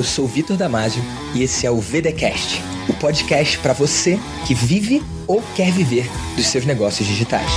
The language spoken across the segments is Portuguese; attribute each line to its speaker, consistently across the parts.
Speaker 1: eu sou Vitor Damasio e esse é o VDcast, o podcast para você que vive ou quer viver dos seus negócios digitais.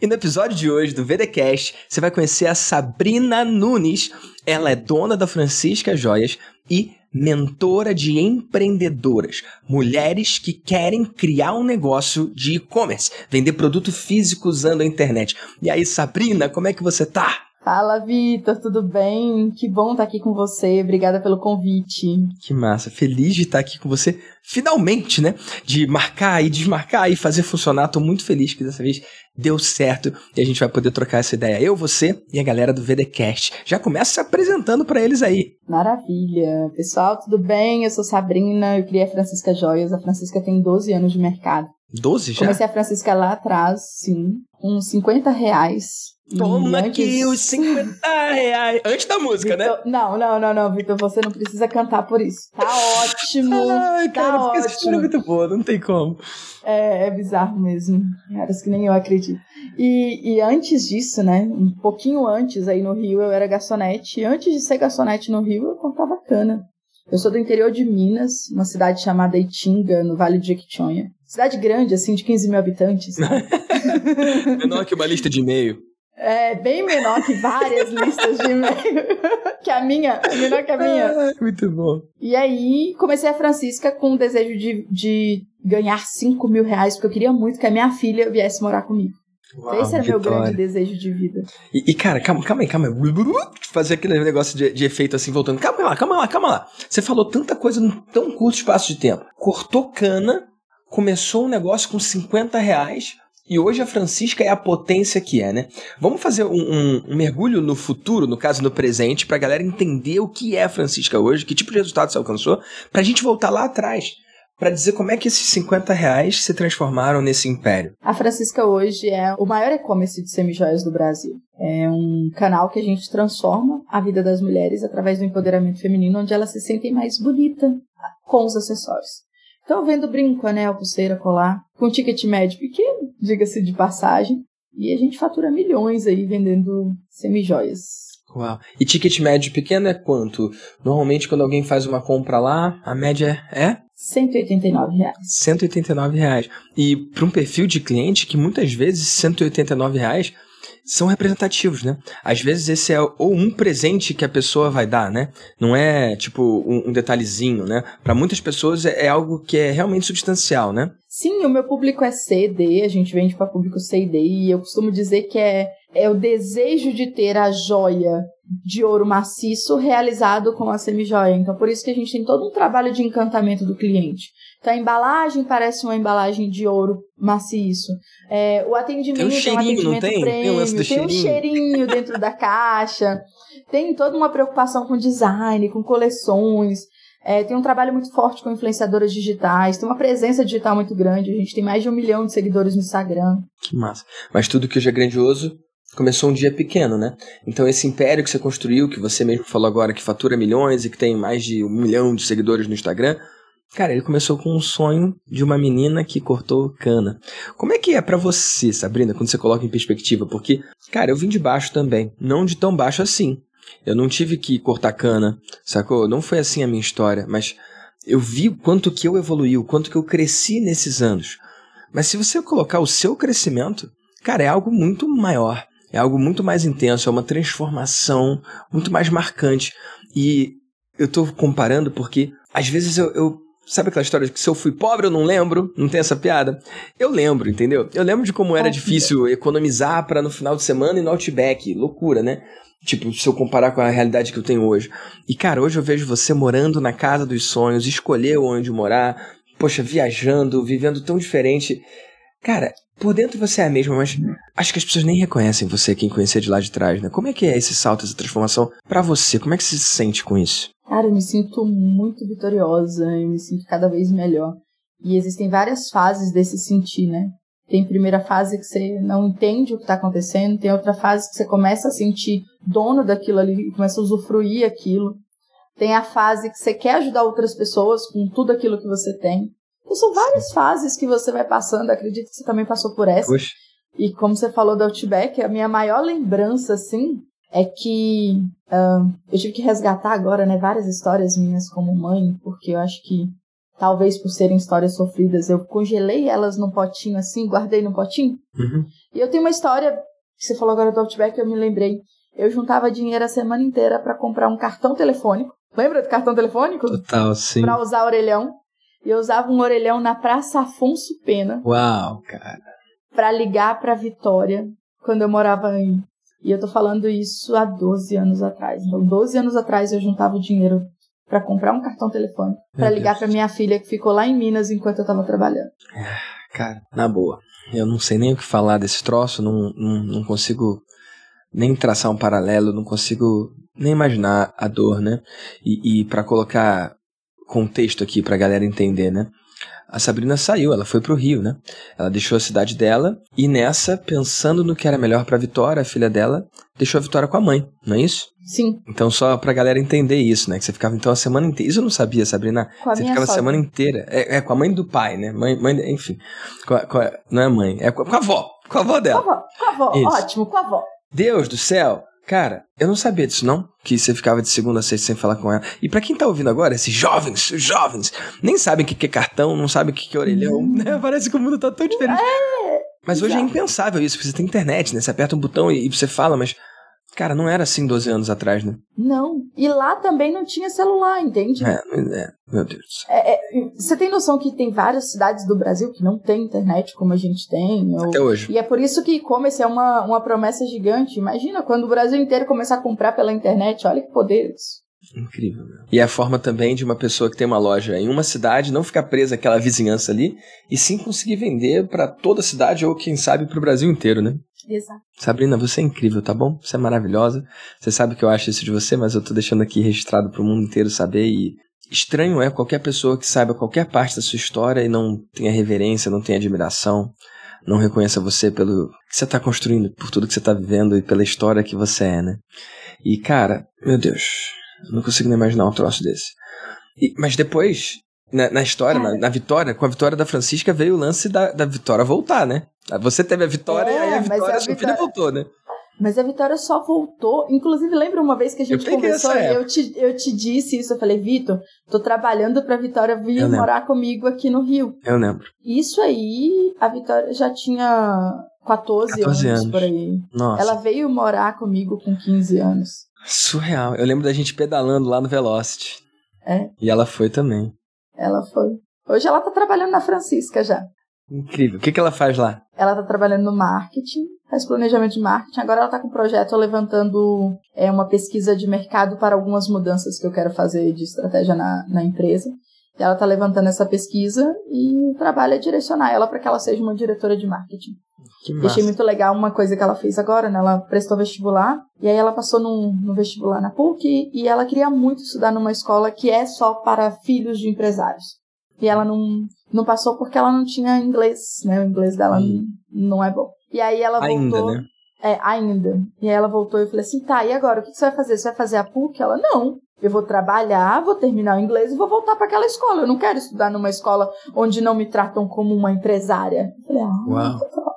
Speaker 1: E no episódio de hoje do VDcast, você vai conhecer a Sabrina Nunes. Ela é dona da Francisca Joias e mentora de empreendedoras, mulheres que querem criar um negócio de e-commerce, vender produto físico usando a internet. E aí, Sabrina, como é que você tá?
Speaker 2: Fala, Vitor, tudo bem? Que bom estar aqui com você. Obrigada pelo convite.
Speaker 1: Que massa. Feliz de estar aqui com você, finalmente, né? De marcar e desmarcar e fazer funcionar. Tô muito feliz que dessa vez deu certo e a gente vai poder trocar essa ideia. Eu, você e a galera do VDcast. Já começa se apresentando para eles aí.
Speaker 2: Maravilha. Pessoal, tudo bem? Eu sou Sabrina, eu criei a Francisca Joias. A Francisca tem 12 anos de mercado.
Speaker 1: 12 já?
Speaker 2: Comecei a Francisca lá atrás, sim, com 50 reais
Speaker 1: Toma antes... aqui os 50 reais. Antes da música,
Speaker 2: Victor...
Speaker 1: né?
Speaker 2: Não, não, não, não, Vitor. Você não precisa cantar por isso. Tá ótimo.
Speaker 1: Ai,
Speaker 2: tá
Speaker 1: cara,
Speaker 2: ótimo.
Speaker 1: essa história é muito boa, não tem como.
Speaker 2: É, é bizarro mesmo. Caras que nem eu acredito. E, e antes disso, né? Um pouquinho antes, aí no Rio, eu era garçonete. E antes de ser garçonete no Rio, eu cortava cana. Eu sou do interior de Minas, uma cidade chamada Itinga, no Vale de Jequitinhonha. Cidade grande, assim, de 15 mil habitantes.
Speaker 1: Menor que uma lista de e-mail.
Speaker 2: É bem menor que várias listas de e-mail. que a minha, menor que a minha.
Speaker 1: Muito bom.
Speaker 2: E aí, comecei a Francisca com o desejo de, de ganhar 5 mil reais, porque eu queria muito que a minha filha viesse morar comigo. Uau, Esse era meu grande desejo de vida.
Speaker 1: E, e, cara, calma, calma aí, calma aí. Fazer aquele negócio de, de, efeito assim, voltando. Calma lá, calma lá, calma lá. Você falou tanta coisa num tão curto espaço de tempo. Cortou cana, começou um negócio com 50 reais, e hoje a Francisca é a potência que é, né? Vamos fazer um, um, um mergulho no futuro, no caso no presente, para a galera entender o que é a Francisca hoje, que tipo de resultado você alcançou, para a gente voltar lá atrás, para dizer como é que esses 50 reais se transformaram nesse império.
Speaker 2: A Francisca hoje é o maior e-commerce de semijoias do Brasil. É um canal que a gente transforma a vida das mulheres através do empoderamento feminino, onde elas se sentem mais bonita com os acessórios. Então, vendo brinco, anel, pulseira, colar, com ticket médio pequeno, diga-se de passagem, e a gente fatura milhões aí vendendo semijoias.
Speaker 1: Uau. E ticket médio pequeno é quanto? Normalmente, quando alguém faz uma compra lá, a média é?
Speaker 2: 189 reais.
Speaker 1: 189 reais. E para um perfil de cliente que muitas vezes 189 reais são representativos, né? Às vezes esse é ou um presente que a pessoa vai dar, né? Não é tipo um, um detalhezinho, né? Para muitas pessoas é, é, algo que é realmente substancial, né?
Speaker 2: Sim, o meu público é C e D, a gente vende para público C e e eu costumo dizer que é, é o desejo de ter a joia de ouro maciço realizado com a semijoia. Então, por isso que a gente tem todo um trabalho de encantamento do cliente. Então, a embalagem parece uma embalagem de ouro maciço. É, o atendimento tem um cheirinho, é um atendimento
Speaker 1: não tem?
Speaker 2: Prêmio,
Speaker 1: tem, um, tem
Speaker 2: cheirinho. um cheirinho dentro da caixa. Tem toda uma preocupação com design, com coleções. É, tem um trabalho muito forte com influenciadoras digitais, tem uma presença digital muito grande. A gente tem mais de um milhão de seguidores no Instagram.
Speaker 1: Que massa. Mas tudo que hoje é grandioso começou um dia pequeno, né? Então esse império que você construiu, que você mesmo falou agora, que fatura milhões e que tem mais de um milhão de seguidores no Instagram, cara, ele começou com um sonho de uma menina que cortou cana. Como é que é para você, Sabrina, quando você coloca em perspectiva? Porque, cara, eu vim de baixo também, não de tão baixo assim. Eu não tive que cortar cana, sacou? Não foi assim a minha história, mas eu vi o quanto que eu evoluí, o quanto que eu cresci nesses anos. Mas se você colocar o seu crescimento, cara, é algo muito maior. É algo muito mais intenso, é uma transformação muito mais marcante. E eu tô comparando porque às vezes eu, eu Sabe aquela história de que se eu fui pobre eu não lembro? Não tem essa piada? Eu lembro, entendeu? Eu lembro de como era difícil economizar para no final de semana e no Outback. Loucura, né? Tipo, se eu comparar com a realidade que eu tenho hoje. E, cara, hoje eu vejo você morando na casa dos sonhos, escolher onde morar, poxa, viajando, vivendo tão diferente. Cara, por dentro você é a mesma, mas acho que as pessoas nem reconhecem você, quem conhecer de lá de trás, né? Como é que é esse salto, essa transformação para você? Como é que você se sente com isso?
Speaker 2: Cara, eu me sinto muito vitoriosa, eu me sinto cada vez melhor. E existem várias fases desse sentir, né? Tem primeira fase que você não entende o que está acontecendo, tem outra fase que você começa a sentir dono daquilo ali começa a usufruir aquilo. Tem a fase que você quer ajudar outras pessoas com tudo aquilo que você tem. Então são várias fases que você vai passando, acredito que você também passou por essa.
Speaker 1: Puxa.
Speaker 2: E como você falou do Outback, a minha maior lembrança, assim, é que uh, eu tive que resgatar agora, né, várias histórias minhas como mãe, porque eu acho que talvez por serem histórias sofridas, eu congelei elas num potinho assim, guardei num potinho.
Speaker 1: Uhum.
Speaker 2: E eu tenho uma história, você falou agora do Outback, eu me lembrei. Eu juntava dinheiro a semana inteira para comprar um cartão telefônico. Lembra do cartão telefônico?
Speaker 1: Total, sim.
Speaker 2: Pra usar orelhão. E eu usava um orelhão na Praça Afonso Pena.
Speaker 1: Uau, cara.
Speaker 2: Pra ligar pra Vitória, quando eu morava em. E eu tô falando isso há 12 anos atrás. Então, 12 anos atrás eu juntava o dinheiro para comprar um cartão telefônico, para ligar para minha filha que ficou lá em Minas enquanto eu tava trabalhando.
Speaker 1: Cara, na boa. Eu não sei nem o que falar desse troço, não, não, não consigo nem traçar um paralelo, não consigo nem imaginar a dor, né? E, e para colocar contexto aqui pra galera entender, né? A Sabrina saiu, ela foi pro Rio, né? Ela deixou a cidade dela e nessa, pensando no que era melhor pra Vitória, a filha dela, deixou a Vitória com a mãe, não é isso?
Speaker 2: Sim.
Speaker 1: Então, só pra galera entender isso, né? Que você ficava então a semana inteira. Isso eu não sabia, Sabrina.
Speaker 2: Com a
Speaker 1: você
Speaker 2: minha
Speaker 1: ficava a
Speaker 2: sogra.
Speaker 1: semana inteira. É, é, com a mãe do pai, né? Mãe, mãe enfim. Com a- com a- não é mãe, é com a, com a avó. Com a avó
Speaker 2: Com a
Speaker 1: dela.
Speaker 2: avó, com a avó, ótimo, com a avó.
Speaker 1: Deus do céu! Cara, eu não sabia disso, não. Que você ficava de segunda a sexta sem falar com ela. E pra quem tá ouvindo agora, esses jovens, os jovens, nem sabem o que é cartão, não sabem o que é orelhão, né? Parece que o mundo tá tão diferente. Mas hoje é impensável isso, porque você tem internet, né? Você aperta um botão e, e você fala, mas. Cara, não era assim 12 anos atrás, né?
Speaker 2: Não. E lá também não tinha celular, entende?
Speaker 1: É, é meu Deus.
Speaker 2: É, é, você tem noção que tem várias cidades do Brasil que não tem internet como a gente tem? ou-
Speaker 1: Até hoje.
Speaker 2: E é por isso que e-commerce é uma, uma promessa gigante. Imagina quando o Brasil inteiro começar a comprar pela internet. Olha que poder isso.
Speaker 1: Incrível, meu. E é a forma também de uma pessoa que tem uma loja em uma cidade não ficar presa àquela vizinhança ali e sim conseguir vender pra toda a cidade ou quem sabe pro Brasil inteiro, né?
Speaker 2: Exato.
Speaker 1: Sabrina, você é incrível, tá bom? Você é maravilhosa. Você sabe que eu acho isso de você, mas eu tô deixando aqui registrado pro mundo inteiro saber e estranho é qualquer pessoa que saiba qualquer parte da sua história e não tenha reverência, não tenha admiração, não reconheça você pelo que você tá construindo, por tudo que você tá vivendo e pela história que você é, né? E cara, meu Deus, eu não consigo nem imaginar um troço desse. E- mas depois, na, na história, na, na vitória, com a vitória da Francisca veio o lance da, da Vitória voltar, né? Você teve a vitória
Speaker 2: É,
Speaker 1: e aí a
Speaker 2: mas
Speaker 1: vitória,
Speaker 2: a
Speaker 1: sua
Speaker 2: Vitória-
Speaker 1: filha voltou, né?
Speaker 2: Mas a Vitória só voltou. Inclusive, lembra uma vez que a gente
Speaker 1: peguei
Speaker 2: conversou e eu te, eu te disse isso? Eu falei, Vitor, tô trabalhando pra Vitória vir
Speaker 1: Eu
Speaker 2: morar comigo aqui no Rio.
Speaker 1: Eu lembro.
Speaker 2: Isso aí, a Vitória já tinha 14,
Speaker 1: 14
Speaker 2: anos,
Speaker 1: anos.
Speaker 2: por aí.
Speaker 1: Nossa,
Speaker 2: Ela veio morar comigo com 15 anos.
Speaker 1: surreal. Eu lembro da gente pedalando lá no Velocity.
Speaker 2: É.
Speaker 1: E ela foi também.
Speaker 2: Ela foi. Hoje ela tá trabalhando na Francisca já.
Speaker 1: Incrível. O que, que ela faz lá?
Speaker 2: Ela tá trabalhando no marketing, faz planejamento de marketing. Agora ela tá com um projeto levantando é, uma pesquisa de mercado para algumas mudanças que eu quero fazer de estratégia na, na empresa. E ela tá levantando essa pesquisa e o trabalho é direcionar ela para que ela seja uma diretora de marketing.
Speaker 1: Que massa.
Speaker 2: achei muito legal uma coisa que ela fez agora, né? Ela prestou vestibular e aí ela passou no, no vestibular na PUC e ela queria muito estudar numa escola que é só para filhos de empresários. E ela não, não passou porque ela não tinha inglês, né? O inglês dela
Speaker 1: Hum.
Speaker 2: não, é bom. E aí ela
Speaker 1: Ainda,
Speaker 2: voltou.
Speaker 1: né?
Speaker 2: É, ainda. E aí ela voltou e eu falei assim, tá, e agora? O que que você vai fazer? Você vai fazer a PUC? Ela, não. Eu vou trabalhar, vou terminar o inglês e vou voltar para aquela escola. Eu não quero estudar numa escola onde não me tratam como uma empresária. Eu falei, ah,
Speaker 1: Uau.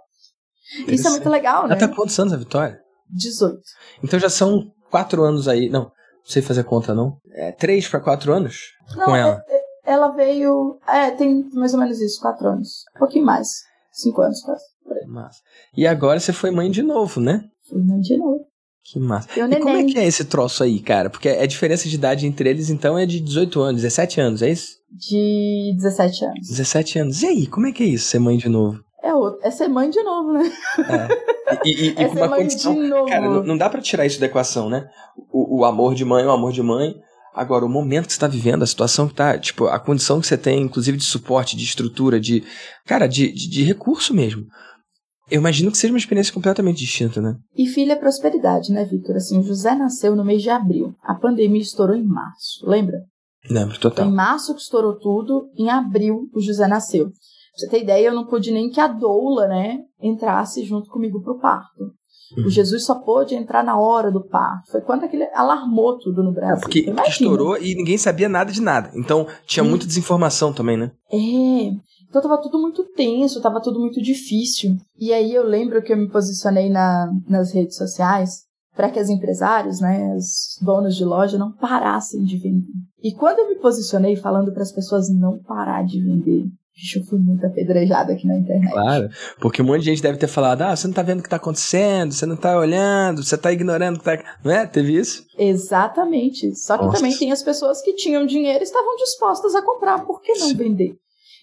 Speaker 2: Isso é muito legal, né?
Speaker 1: Ela tá com quantos anos a Vitória?
Speaker 2: 18.
Speaker 1: Então já são quatro anos aí. Não, não sei fazer conta, não. É três pra quatro anos
Speaker 2: Não,
Speaker 1: com ela.
Speaker 2: é- é- ela veio. É, tem mais ou menos isso, quatro anos. Um pouquinho mais. Cinco anos quase.
Speaker 1: Massa. E agora você foi mãe de novo, né?
Speaker 2: Fui mãe de novo.
Speaker 1: Que massa. E como é
Speaker 2: neném
Speaker 1: que é esse troço aí, cara? Porque a diferença de idade entre eles, então, é de 18 anos, 17 anos, é isso?
Speaker 2: de 17 anos.
Speaker 1: 17 anos. E aí, como é que é isso, ser mãe de novo?
Speaker 2: É, outro, é ser mãe de novo, né?
Speaker 1: É. E, e- e
Speaker 2: É
Speaker 1: com
Speaker 2: ser
Speaker 1: uma condição.
Speaker 2: de novo.
Speaker 1: Cara, não, não dá pra tirar isso da equação, né? O, o amor de mãe é o amor de mãe. Agora, o momento que você tá vivendo, a situação que tá, tipo, a condição que você tem, inclusive de suporte, de estrutura, de. Cara, de, de, de recurso mesmo. Eu imagino que seja uma experiência completamente distinta, né?
Speaker 2: E filho é prosperidade, né, Vitor? Assim, o José nasceu no mês de abril. A pandemia estourou em março, lembra?
Speaker 1: Lembro, total.
Speaker 2: em março que estourou tudo, em abril o José nasceu. Pra você ter ideia, eu não pude nem que a doula, né, entrasse junto comigo pro parto.
Speaker 1: Uhum.
Speaker 2: O Jesus só pôde entrar na hora do parto. Foi quando aquele alarmou tudo no Brasil.
Speaker 1: É, Porque, porque estourou e ninguém sabia nada de nada. Então tinha
Speaker 2: Hum.
Speaker 1: muita desinformação também, né?
Speaker 2: É. Então tava tudo muito tenso, tava tudo muito difícil. E aí eu lembro que eu me posicionei na, nas redes sociais para que os empresários, né, os donos de loja não parassem de vender. E quando eu me posicionei falando para as pessoas não parar de vender, eu fui muito apedrejada aqui na internet.
Speaker 1: Claro, porque um monte de gente deve ter falado: ah, você não tá vendo o que tá acontecendo, você não tá olhando, você tá ignorando o que tá. Não é? Teve isso?
Speaker 2: Exatamente. Só que Nossa. também tem as pessoas que tinham dinheiro e estavam dispostas a comprar, por que não Sim. vender?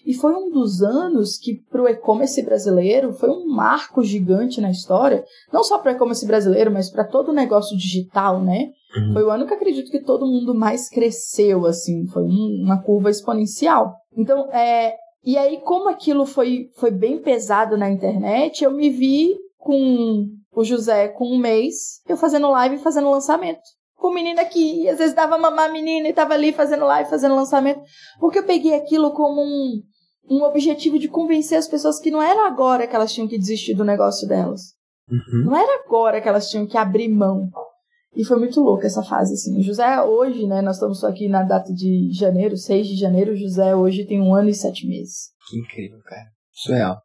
Speaker 2: E foi um dos anos que para o e-commerce brasileiro foi um marco gigante na história, não só para o e-commerce brasileiro, mas para todo o negócio digital, né? Uhum. Foi o ano que acredito que todo mundo mais cresceu, assim, foi um, uma curva exponencial. Então, é, e aí, como aquilo foi, foi bem pesado na internet, eu me vi com o José com um mês, eu fazendo live e fazendo lançamento. Com menina que às vezes dava mamar a menina e tava ali fazendo live, fazendo lançamento. Porque eu peguei aquilo como um, um objetivo de convencer as pessoas que não era agora que elas tinham que desistir do negócio delas. Uhum. Não era agora que elas tinham que abrir mão. E foi muito louca essa fase, assim. O José hoje, né, nós estamos aqui na data de janeiro, 6 de janeiro, o José hoje tem um ano e sete meses.
Speaker 1: Que incrível, cara. Surreal.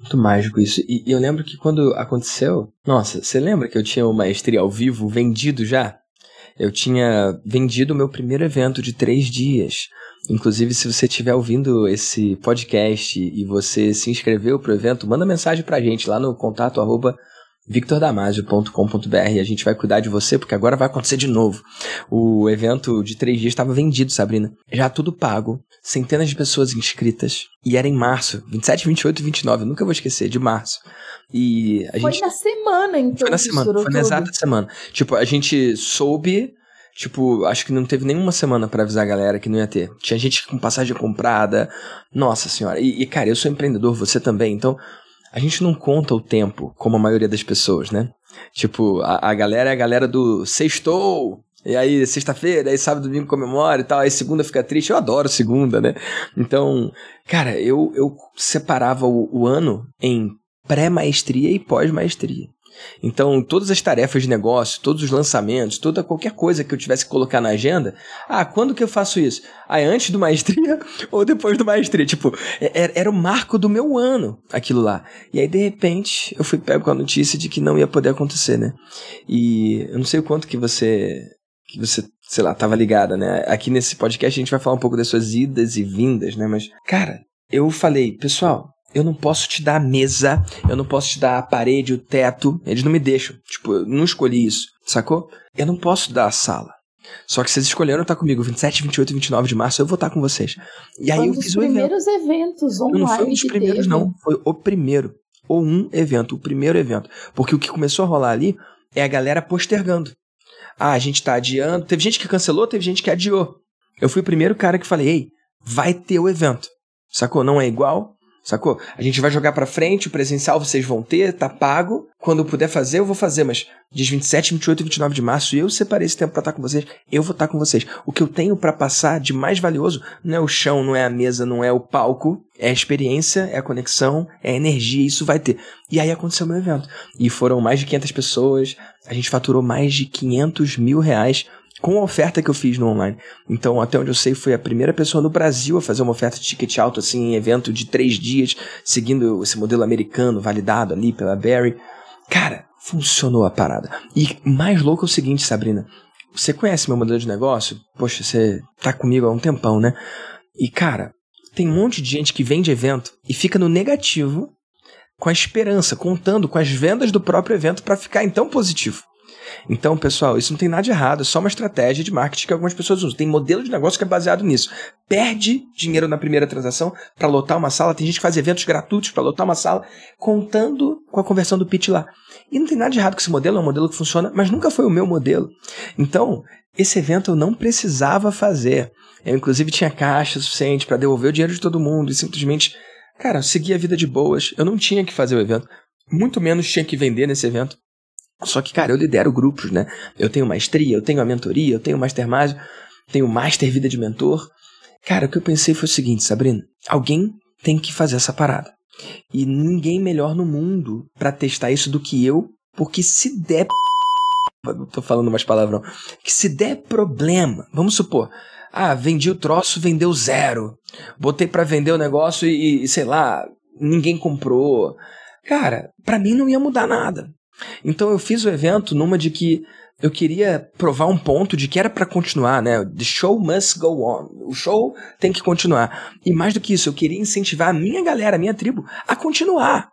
Speaker 1: Muito mágico isso. E, e eu lembro que quando aconteceu, nossa, você lembra que eu tinha o Maestria ao vivo vendido já? Eu tinha vendido o meu primeiro evento de três dias. Inclusive, se você estiver ouvindo esse podcast e você se inscreveu para o evento, manda mensagem para a gente lá no contato arroba victordamasio.com.br. A gente vai cuidar de você, porque agora vai acontecer de novo. O evento de três dias estava vendido, Sabrina. Já tudo pago, centenas de pessoas inscritas. E era em março, 27, 28 e 29, eu nunca vou esquecer, de março. E a
Speaker 2: foi
Speaker 1: gente...
Speaker 2: na semana, então.
Speaker 1: Foi na semana, foi na exata semana. Tipo, a gente soube Tipo, acho que não teve nenhuma semana para avisar a galera que não ia ter. Tinha gente com passagem comprada. Nossa senhora. E, e, cara, eu sou empreendedor, você também. Então, a gente não conta o tempo como a maioria das pessoas, né? Tipo, a, a galera é a galera do sextou, e aí, sexta-feira, aí sábado, domingo comemora e tal, aí segunda fica triste. Eu adoro segunda, né? Então, cara, eu, eu separava o, o ano em pré-maestria e pós-maestria. Então, todas as tarefas de negócio, todos os lançamentos, toda qualquer coisa que eu tivesse que colocar na agenda, ah, quando que eu faço isso? Ah, é antes do maestria ou depois do maestria? Tipo, era, é, era o marco do meu ano, aquilo lá. E aí, de repente, eu fui pego com a notícia de que não ia poder acontecer, né? E eu não sei o quanto que você que você, sei lá, tava ligada, né? Aqui nesse podcast a gente vai falar um pouco das suas idas e vindas, né? Mas, cara, eu falei, pessoal, eu não posso te dar a mesa, eu não posso te dar a parede, o teto. Eles não me deixam. Tipo, eu não escolhi isso, sacou? Eu não posso dar a sala. Só que vocês escolheram estar comigo 27, 28 e 29 de março, eu vou estar com vocês. E aí
Speaker 2: foi
Speaker 1: eu
Speaker 2: fiz o evento. primeiros eventos online.
Speaker 1: Não, não foi um dos primeiros, teve. não. Foi o primeiro. Ou um evento, o primeiro evento. Porque o que começou a rolar ali é a galera postergando. Ah, a gente tá adiando. Teve gente que cancelou, teve gente que adiou. Eu fui o primeiro cara que falei, ei, vai ter o evento. Sacou? Não é igual, Sacou? A gente vai jogar pra frente, o presencial vocês vão ter, tá pago. Quando eu puder fazer, eu vou fazer, mas dias 27, 28 e 29 de março, eu separei esse tempo pra estar com vocês, eu vou estar com vocês. O que eu tenho para passar de mais valioso não é o chão, não é a mesa, não é o palco, é a experiência, é a conexão, é a energia, isso vai ter. E aí aconteceu o meu evento. E foram mais de 500 pessoas, a gente faturou mais de 500 mil reais com a oferta que eu fiz no online. Então, até onde eu sei, foi a primeira pessoa no Brasil a fazer uma oferta de ticket alto, assim, em evento de três dias, seguindo esse modelo americano, validado ali pela Barry. Cara, funcionou a parada. E mais louco é o seguinte, Sabrina. Você conhece meu modelo de negócio? Poxa, você tá comigo há um tempão, né? E, cara, tem um monte de gente que vende evento e fica no negativo com a esperança, contando com as vendas do próprio evento para ficar então positivo. Então, pessoal, isso não tem nada de errado, é só uma estratégia de marketing que algumas pessoas usam. Tem modelo de negócio que é baseado nisso. Perde dinheiro na primeira transação para lotar uma sala. Tem gente que faz eventos gratuitos para lotar uma sala, contando com a conversão do pitch lá. E não tem nada de errado com esse modelo, é um modelo que funciona, mas nunca foi o meu modelo. Então, esse evento eu não precisava fazer. Eu, inclusive, tinha caixa suficiente para devolver o dinheiro de todo mundo e simplesmente, cara, seguir a vida de boas. Eu não tinha que fazer o evento. Muito menos tinha que vender nesse evento. Só que, cara, eu lidero grupos, né? Eu tenho maestria, eu tenho a mentoria, eu tenho Mastermind, tenho Master Vida de Mentor. Cara, o que eu pensei foi o seguinte, Sabrina, alguém tem que fazer essa parada. E ninguém melhor no mundo para testar isso do que eu, porque se der tô falando mais palavrão, que se der problema, vamos supor, ah, vendi o troço, vendeu zero. Botei para vender o negócio e, e, sei lá, ninguém comprou. Cara, para mim não ia mudar nada. Então eu fiz o evento numa de que eu queria provar um ponto de que era para continuar, né? The show must go on. O show tem que continuar. E mais do que isso, eu queria incentivar a minha galera, a minha tribo, a continuar.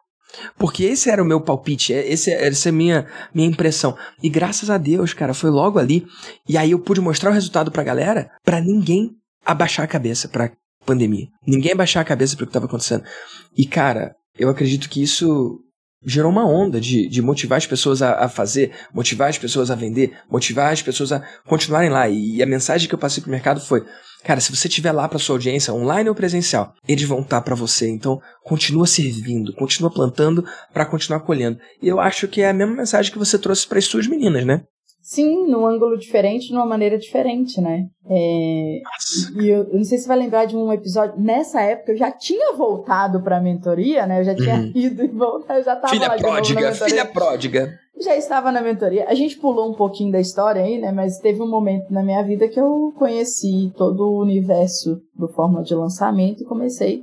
Speaker 1: Porque esse era o meu palpite, é, esse, essa é a minha, minha impressão. E graças a Deus, cara, foi logo ali. E aí eu pude mostrar o resultado pra galera, para ninguém abaixar a cabeça pra pandemia. Ninguém abaixar a cabeça pro que tava acontecendo. E, cara, eu acredito que isso gerou uma onda de, de motivar as pessoas a, a, fazer, motivar as pessoas a vender, motivar as pessoas a continuarem lá. E, e a mensagem que eu passei pro mercado foi: cara, se você estiver lá para sua audiência, online ou presencial, eles vão estar para você. Então, continua servindo, continua plantando para continuar colhendo. E eu acho que é a mesma mensagem que você trouxe para as suas meninas, né?
Speaker 2: Sim, num ângulo diferente, de uma maneira diferente, né? É... E eu, eu, não sei se você vai lembrar de um episódio. Nessa época eu já tinha voltado para a mentoria, né? Eu já tinha uhum. ido e voltado, eu já estava
Speaker 1: filha
Speaker 2: lá
Speaker 1: pródiga, filha pródiga.
Speaker 2: Já estava na mentoria. A gente pulou um pouquinho da história aí, né? Mas teve um momento na minha vida que eu conheci todo o universo do Fórmula de Lançamento e comecei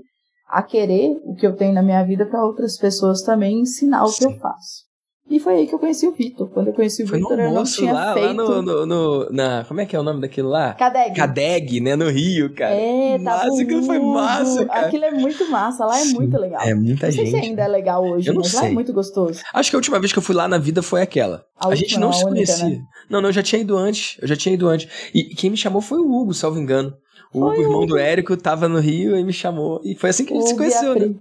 Speaker 2: a querer o que eu tenho na minha vida para outras pessoas também ensinar o Sim. que eu faço. E foi aí que eu conheci o Vitor. Quando eu conheci o Vitor, eu não tinha
Speaker 1: lá,
Speaker 2: feito...
Speaker 1: Lá no, no, no, na, como é que é o nome daquilo lá?
Speaker 2: Cadeg.
Speaker 1: Cadeg, né? No Rio, cara.
Speaker 2: É, tá Nossa,
Speaker 1: aquilo foi massa, cara.
Speaker 2: Aquilo é muito massa. Lá é Sim, muito legal.
Speaker 1: É muita
Speaker 2: não
Speaker 1: gente.
Speaker 2: Não sei se ainda é legal hoje,
Speaker 1: eu não
Speaker 2: mas
Speaker 1: sei.
Speaker 2: lá é muito gostoso.
Speaker 1: Acho que a última vez que eu fui lá na vida foi aquela. A, a gente não, se única, conhecia. Né? Não, não, eu já tinha ido antes. Eu já tinha ido antes. E quem me chamou foi o Hugo, salvo engano. O Hugo, irmão do Érico, tava no Rio e me chamou. E foi assim que a gente se conheceu, né?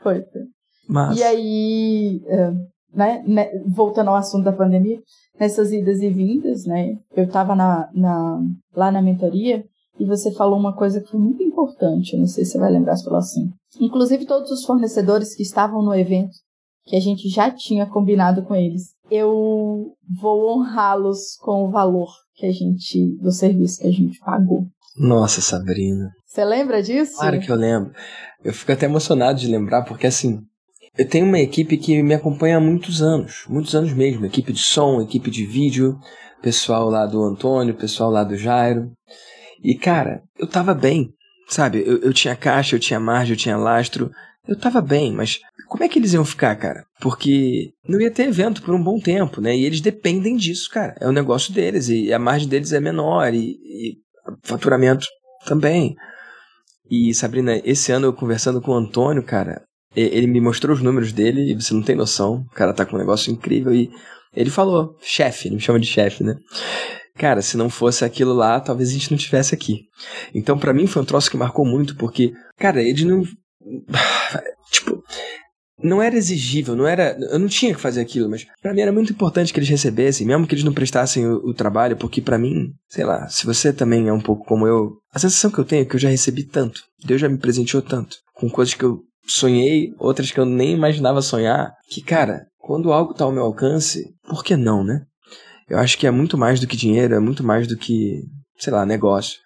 Speaker 2: Foi, foi. Mas... E aí... Uh né, né, voltando ao assunto da pandemia, nessas idas e vindas, né, eu estava na, na, lá na mentoria e você falou uma coisa que foi muito importante, não sei se você vai lembrar se falou assim. Inclusive todos os fornecedores que estavam no evento, que a gente já tinha combinado com eles, eu vou honrá-los com o valor que a gente, do serviço que a gente pagou.
Speaker 1: Nossa, Sabrina.
Speaker 2: Você lembra disso?
Speaker 1: Claro que eu lembro. Eu fico até emocionado de lembrar, porque assim, eu tenho uma equipe que me acompanha há muitos anos, muitos anos mesmo. Equipe de som, equipe de vídeo, pessoal lá do Antônio, pessoal lá do Jairo. E cara, eu tava bem, sabe? Eu, eu tinha caixa, eu tinha margem, eu tinha lastro. Eu tava bem, mas como é que eles iam ficar, cara? Porque não ia ter evento por um bom tempo, né? E eles dependem disso, cara. É o negócio deles e a margem deles é menor e, e faturamento também. E Sabrina, esse ano eu conversando com o Antônio, cara, ele me mostrou os números dele e você não tem noção. O cara tá com um negócio incrível e ele falou, chefe, ele me chama de chefe, né? Cara, se não fosse aquilo lá, talvez a gente não tivesse aqui. Então, para mim foi um troço que marcou muito, porque, cara, ele não. Tipo, não era exigível, não era. Eu não tinha que fazer aquilo, mas para mim era muito importante que eles recebessem, mesmo que eles não prestassem o, o trabalho, porque para mim, sei lá, se você também é um pouco como eu, a sensação que eu tenho é que eu já recebi tanto. Deus já me presenteou tanto com coisas que eu sonhei, outras que eu nem imaginava sonhar, que, cara, quando algo está ao meu alcance, por que não, né? Eu acho que é muito mais do que dinheiro, é muito mais do que, sei lá, negócio.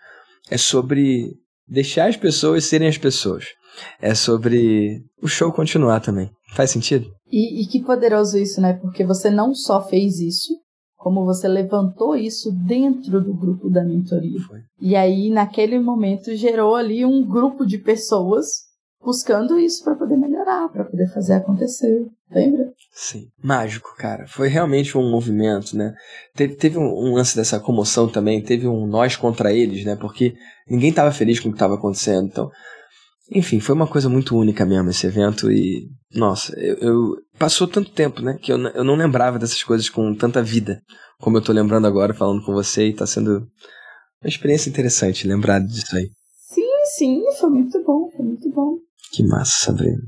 Speaker 1: É sobre deixar as pessoas serem as pessoas. É sobre o show continuar também. Faz sentido?
Speaker 2: E, e que poderoso isso, né? Porque você não só fez isso, como você levantou isso dentro do grupo da mentoria.
Speaker 1: Foi.
Speaker 2: E aí, naquele momento, gerou ali um grupo de pessoas buscando isso para poder melhorar, para poder fazer acontecer. Lembra?
Speaker 1: Sim. Mágico, cara. Foi realmente um movimento, né? Teve, teve um, um, lance dessa comoção também, teve um nós contra eles, né? Porque ninguém estava feliz com o que estava acontecendo. Então, enfim, foi uma coisa muito única mesmo esse evento e, nossa, eu, eu passou tanto tempo, né? Que eu, eu não lembrava dessas coisas com tanta vida, como eu tô lembrando agora falando com você e tá sendo uma experiência interessante lembrar disso aí.
Speaker 2: Sim, sim, foi muito bom, foi muito bom.
Speaker 1: Que massa, Sabrina.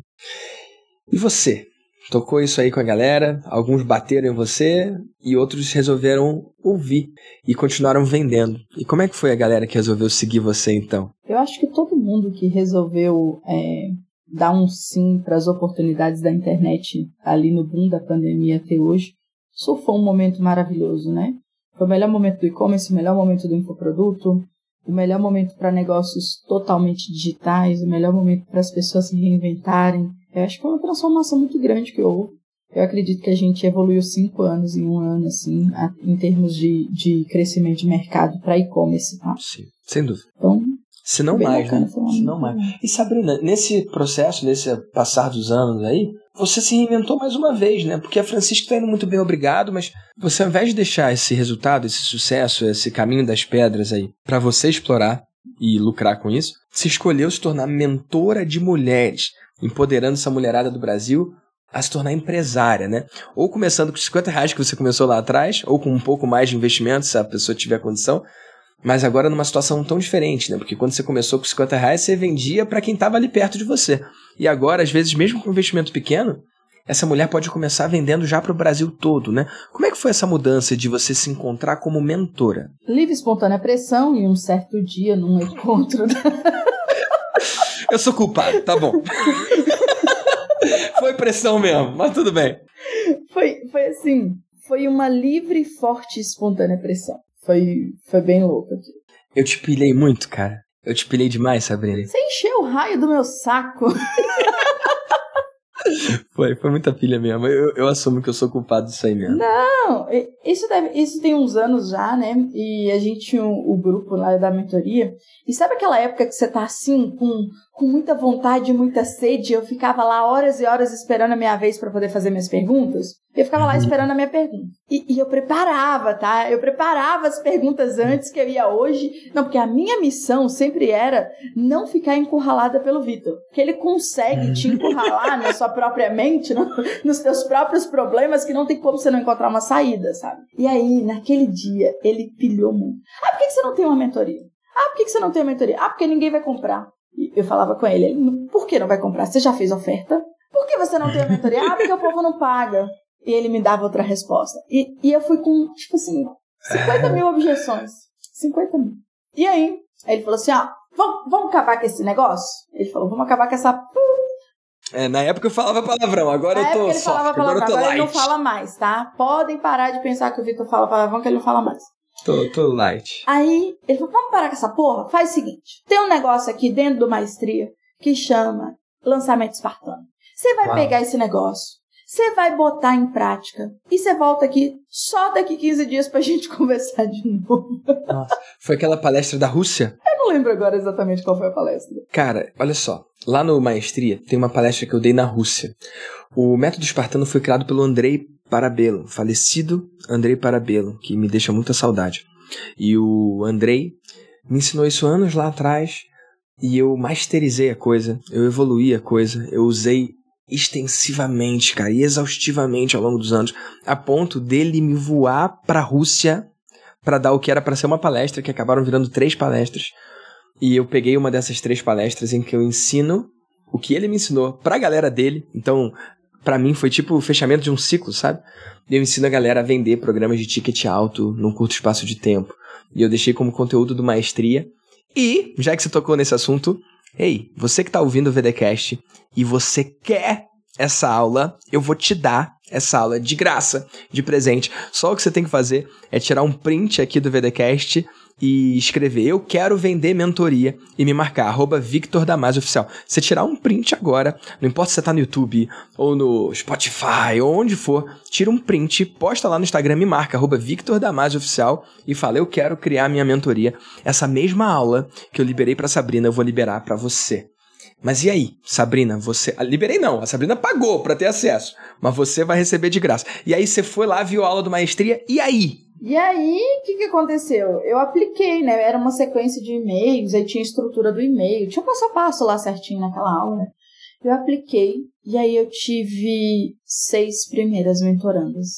Speaker 1: E você? Tocou isso aí com a galera, alguns bateram em você e outros resolveram ouvir e continuaram vendendo. E como é que foi a galera que resolveu seguir você então?
Speaker 2: Eu acho que todo mundo que resolveu é, dar um sim para as oportunidades da internet ali no boom da pandemia até hoje, surfou um momento maravilhoso, né? Foi o melhor momento do e-commerce, o melhor momento do infoproduto, o melhor momento para negócios totalmente digitais, o melhor momento para as pessoas se reinventarem. Eu acho que foi uma transformação muito grande que houve. Eu acredito que a gente evoluiu cinco anos em um ano, assim, em termos de, de crescimento de mercado para e-commerce, tá?
Speaker 1: Sim, sem dúvida.
Speaker 2: Então,
Speaker 1: se não mais,
Speaker 2: bacana,
Speaker 1: né? Se não mais. E Sabrina, nesse processo, nesse passar dos anos aí, você se reinventou mais uma vez, né? Porque a Francisca está indo muito bem, obrigado, mas você, ao invés de deixar esse resultado, esse sucesso, esse caminho das pedras aí, para você explorar e lucrar com isso, se escolheu se tornar mentora de mulheres, empoderando essa mulherada do Brasil a se tornar empresária, né? Ou começando com os 50 reais que você começou lá atrás, ou com um pouco mais de investimento, se a pessoa tiver condição, mas agora numa situação tão diferente, né? Porque quando você começou com 50 reais, você vendia para quem estava ali perto de você. E agora, às vezes, mesmo com um investimento pequeno, essa mulher pode começar vendendo já para o Brasil todo, né? Como é que foi essa mudança de você se encontrar como mentora?
Speaker 2: Livre espontânea pressão e um certo dia num encontro.
Speaker 1: Eu sou culpado, tá bom. foi pressão mesmo, mas tudo bem.
Speaker 2: Foi, foi assim, foi uma livre, forte, espontânea pressão. Foi, foi bem louco aqui.
Speaker 1: Eu te pilhei muito, cara. Eu te pilhei demais, Sabrina.
Speaker 2: Você encheu o raio do meu saco.
Speaker 1: Foi, foi muita pilha mesmo. Eu, eu assumo que eu sou culpado disso aí mesmo.
Speaker 2: Não, isso, deve, isso tem uns anos já, né? E a gente tinha o, o grupo lá da mentoria. E sabe aquela época que você tá assim, com, com muita vontade, muita sede? Eu ficava lá horas e horas esperando a minha vez para poder fazer minhas perguntas? Eu ficava lá uhum. esperando a minha pergunta. E, e, eu preparava, tá? Eu preparava as perguntas antes que eu ia hoje. Não, porque a minha missão sempre era não ficar encurralada pelo Vitor. Que ele consegue te uhum. encurralar na sua própria mente, no, nos seus próprios problemas, que não tem como você não encontrar uma saída, sabe? E aí, naquele dia, ele pilhou muito. Ah, por que você não tem uma mentoria? Ah, por que você não tem uma mentoria? Ah, porque ninguém vai comprar. E eu falava com ele, ele, por que não vai comprar? Você já fez oferta? Por que você não tem uma mentoria? Ah, porque o povo não paga. E ele me dava outra resposta. E, e eu fui com, tipo assim, 50 mil objeções. 50 mil. E aí, ele falou assim: ó, vamos, vamos acabar com esse negócio? Ele falou: vamos acabar com essa.
Speaker 1: É, na época eu falava palavrão, agora na eu tô
Speaker 2: ele
Speaker 1: soft,
Speaker 2: falava
Speaker 1: palavrão,
Speaker 2: agora,
Speaker 1: agora
Speaker 2: ele não fala mais, tá? Podem parar de pensar que o Vitor fala palavrão, que ele não fala mais.
Speaker 1: Tô, tô light.
Speaker 2: Aí, ele falou, vamos parar com essa porra? Faz o seguinte, tem um negócio aqui dentro do Maestria que chama lançamento espartano. Você vai Uau. pegar esse negócio, você vai botar em prática. E você volta aqui só daqui 15 dias pra gente conversar de novo.
Speaker 1: Nossa, foi aquela palestra da Rússia?
Speaker 2: Eu não lembro agora exatamente qual foi a palestra.
Speaker 1: Cara, olha só. Lá no Maestria tem uma palestra que eu dei na Rússia. O método espartano foi criado pelo Andrei Parabelo, falecido Andrei Parabelo, que me deixa muita saudade. E o Andrei me ensinou isso anos lá atrás e eu masterizei a coisa, eu evoluí a coisa, eu usei extensivamente, cara, e exaustivamente ao longo dos anos, a ponto dele me voar para a Rússia para dar o que era para ser uma palestra, que acabaram virando três palestras. E eu peguei uma dessas três palestras em que eu ensino o que ele me ensinou para a galera dele. Então, para mim foi tipo o fechamento de um ciclo, sabe? Eu ensino a galera a vender programas de ticket alto num curto espaço de tempo. E eu deixei como conteúdo do Maestria. E, já que você tocou nesse assunto, Ei, você que está ouvindo o VDcast e você quer essa aula, eu vou te dar essa aula de graça, de presente. Só o que você tem que fazer é tirar um print aqui do VDcast e escrever eu quero vender mentoria e me marcar arroba Victor Damasio Oficial. Você tirar um print agora, não importa se você tá no YouTube ou no Spotify ou onde for, tira um print, posta lá no Instagram, me marca arroba Victor Damasio Oficial e fala eu quero criar minha mentoria. Essa mesma aula que eu liberei para Sabrina, eu vou liberar para você. Mas e aí, Sabrina, você. Ah, liberei não, a Sabrina pagou para ter acesso, mas você vai receber de graça. E aí você foi lá, viu a aula do maestria, e aí?
Speaker 2: E aí, o que, que aconteceu? Eu apliquei, né? Era uma sequência de e-mails, aí tinha a estrutura do e-mail, tinha um passo a passo lá certinho naquela aula. Eu apliquei, e aí eu tive seis primeiras mentorandas.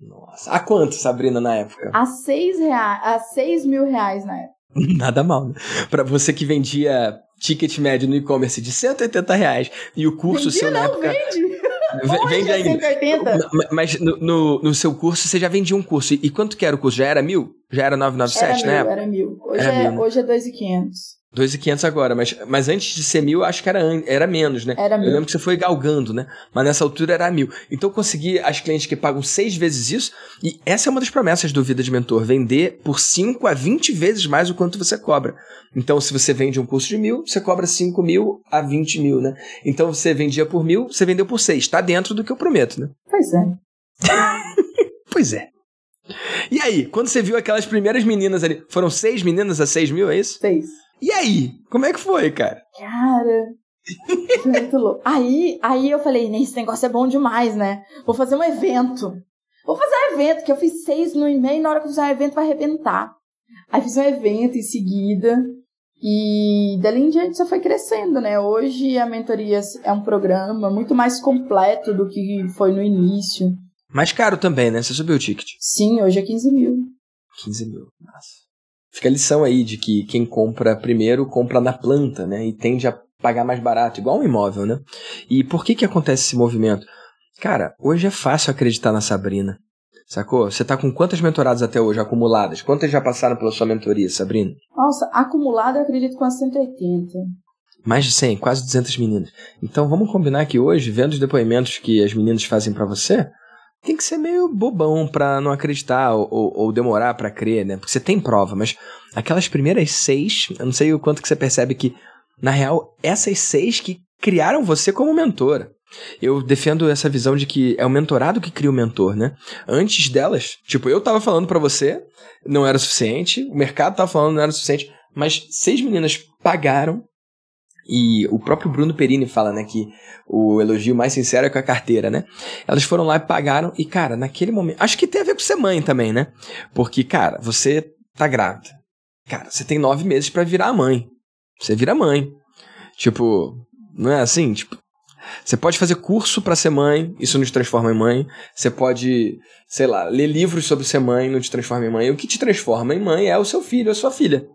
Speaker 1: Nossa, a quanto, Sabrina, na época?
Speaker 2: A seis, reais, a seis mil reais na época.
Speaker 1: Nada mal, né? Pra você que vendia ticket médio no e-commerce de 180 reais e o curso
Speaker 2: Vendia
Speaker 1: seu
Speaker 2: não,
Speaker 1: na época.
Speaker 2: Vende.
Speaker 1: Vende
Speaker 2: ainda. 180.
Speaker 1: Mas no, no, no, seu curso você já vendia um curso. E quanto que era o curso? Já era mil? Já era 997,
Speaker 2: era
Speaker 1: né?
Speaker 2: Mil, era mil. Hoje era é, mil, né? hoje é 2,500.
Speaker 1: 2.500 agora, mas, mas antes de ser mil, acho que era, era menos, né?
Speaker 2: Era mil.
Speaker 1: Eu lembro que você foi galgando, né? Mas nessa altura era mil. Então eu consegui as clientes que pagam seis vezes isso, e essa é uma das promessas do Vida de Mentor, vender por 5 a 20 vezes mais o quanto você cobra. Então, se você vende um curso de mil, você cobra 5 mil a 20 mil, né? Então você vendia por mil, você vendeu por seis. Tá dentro do que eu prometo, né?
Speaker 2: Pois é.
Speaker 1: pois é. E aí, quando você viu aquelas primeiras meninas ali, foram seis meninas a seis mil, é isso?
Speaker 2: Seis.
Speaker 1: E aí? Como é que foi, cara?
Speaker 2: Cara, muito louco. Aí, aí eu falei, esse negócio é bom demais, né? Vou fazer um evento. Vou fazer um evento, que eu fiz seis no e-mail, na hora que eu fizer um evento vai arrebentar. Aí fiz um evento em seguida, e dali em diante só foi crescendo, né? Hoje a mentoria é um programa muito mais completo do que foi no início.
Speaker 1: Mais caro também, né? Você subiu o ticket?
Speaker 2: Sim, hoje é 15 mil.
Speaker 1: 15 mil, nossa. Fica a lição aí de que quem compra primeiro compra na planta, né? E tende a pagar mais barato, igual um imóvel, né? E por que que acontece esse movimento? Cara, hoje é fácil acreditar na Sabrina. Sacou? Você tá com quantas mentoradas até hoje acumuladas? Quantas já passaram pela sua mentoria, Sabrina?
Speaker 2: Nossa, acumulada eu acredito com as 180.
Speaker 1: Mais de 100, quase 200 meninas. Então vamos combinar que hoje, vendo os depoimentos que as meninas fazem para você, tem que ser meio bobão pra não acreditar ou, ou demorar para crer, né? Porque você tem prova, mas aquelas primeiras seis, eu não sei o quanto que você percebe que, na real, essas seis que criaram você como mentora. Eu defendo essa visão de que é o mentorado que cria o mentor, né? Antes delas, tipo, eu tava falando para você, não era suficiente, o mercado tava falando, não era suficiente, mas seis meninas pagaram e o próprio Bruno Perini fala, né, que o elogio mais sincero é com a carteira, né? Elas foram lá e pagaram, e cara, naquele momento. Acho que tem a ver com ser mãe também, né? Porque, cara, você tá grávida. Cara, você tem nove meses para virar mãe. Você vira mãe. Tipo, não é assim? Tipo, você pode fazer curso para ser mãe, isso não te transforma em mãe. Você pode, sei lá, ler livros sobre ser mãe, não te transforma em mãe. O que te transforma em mãe é o seu filho, a sua filha.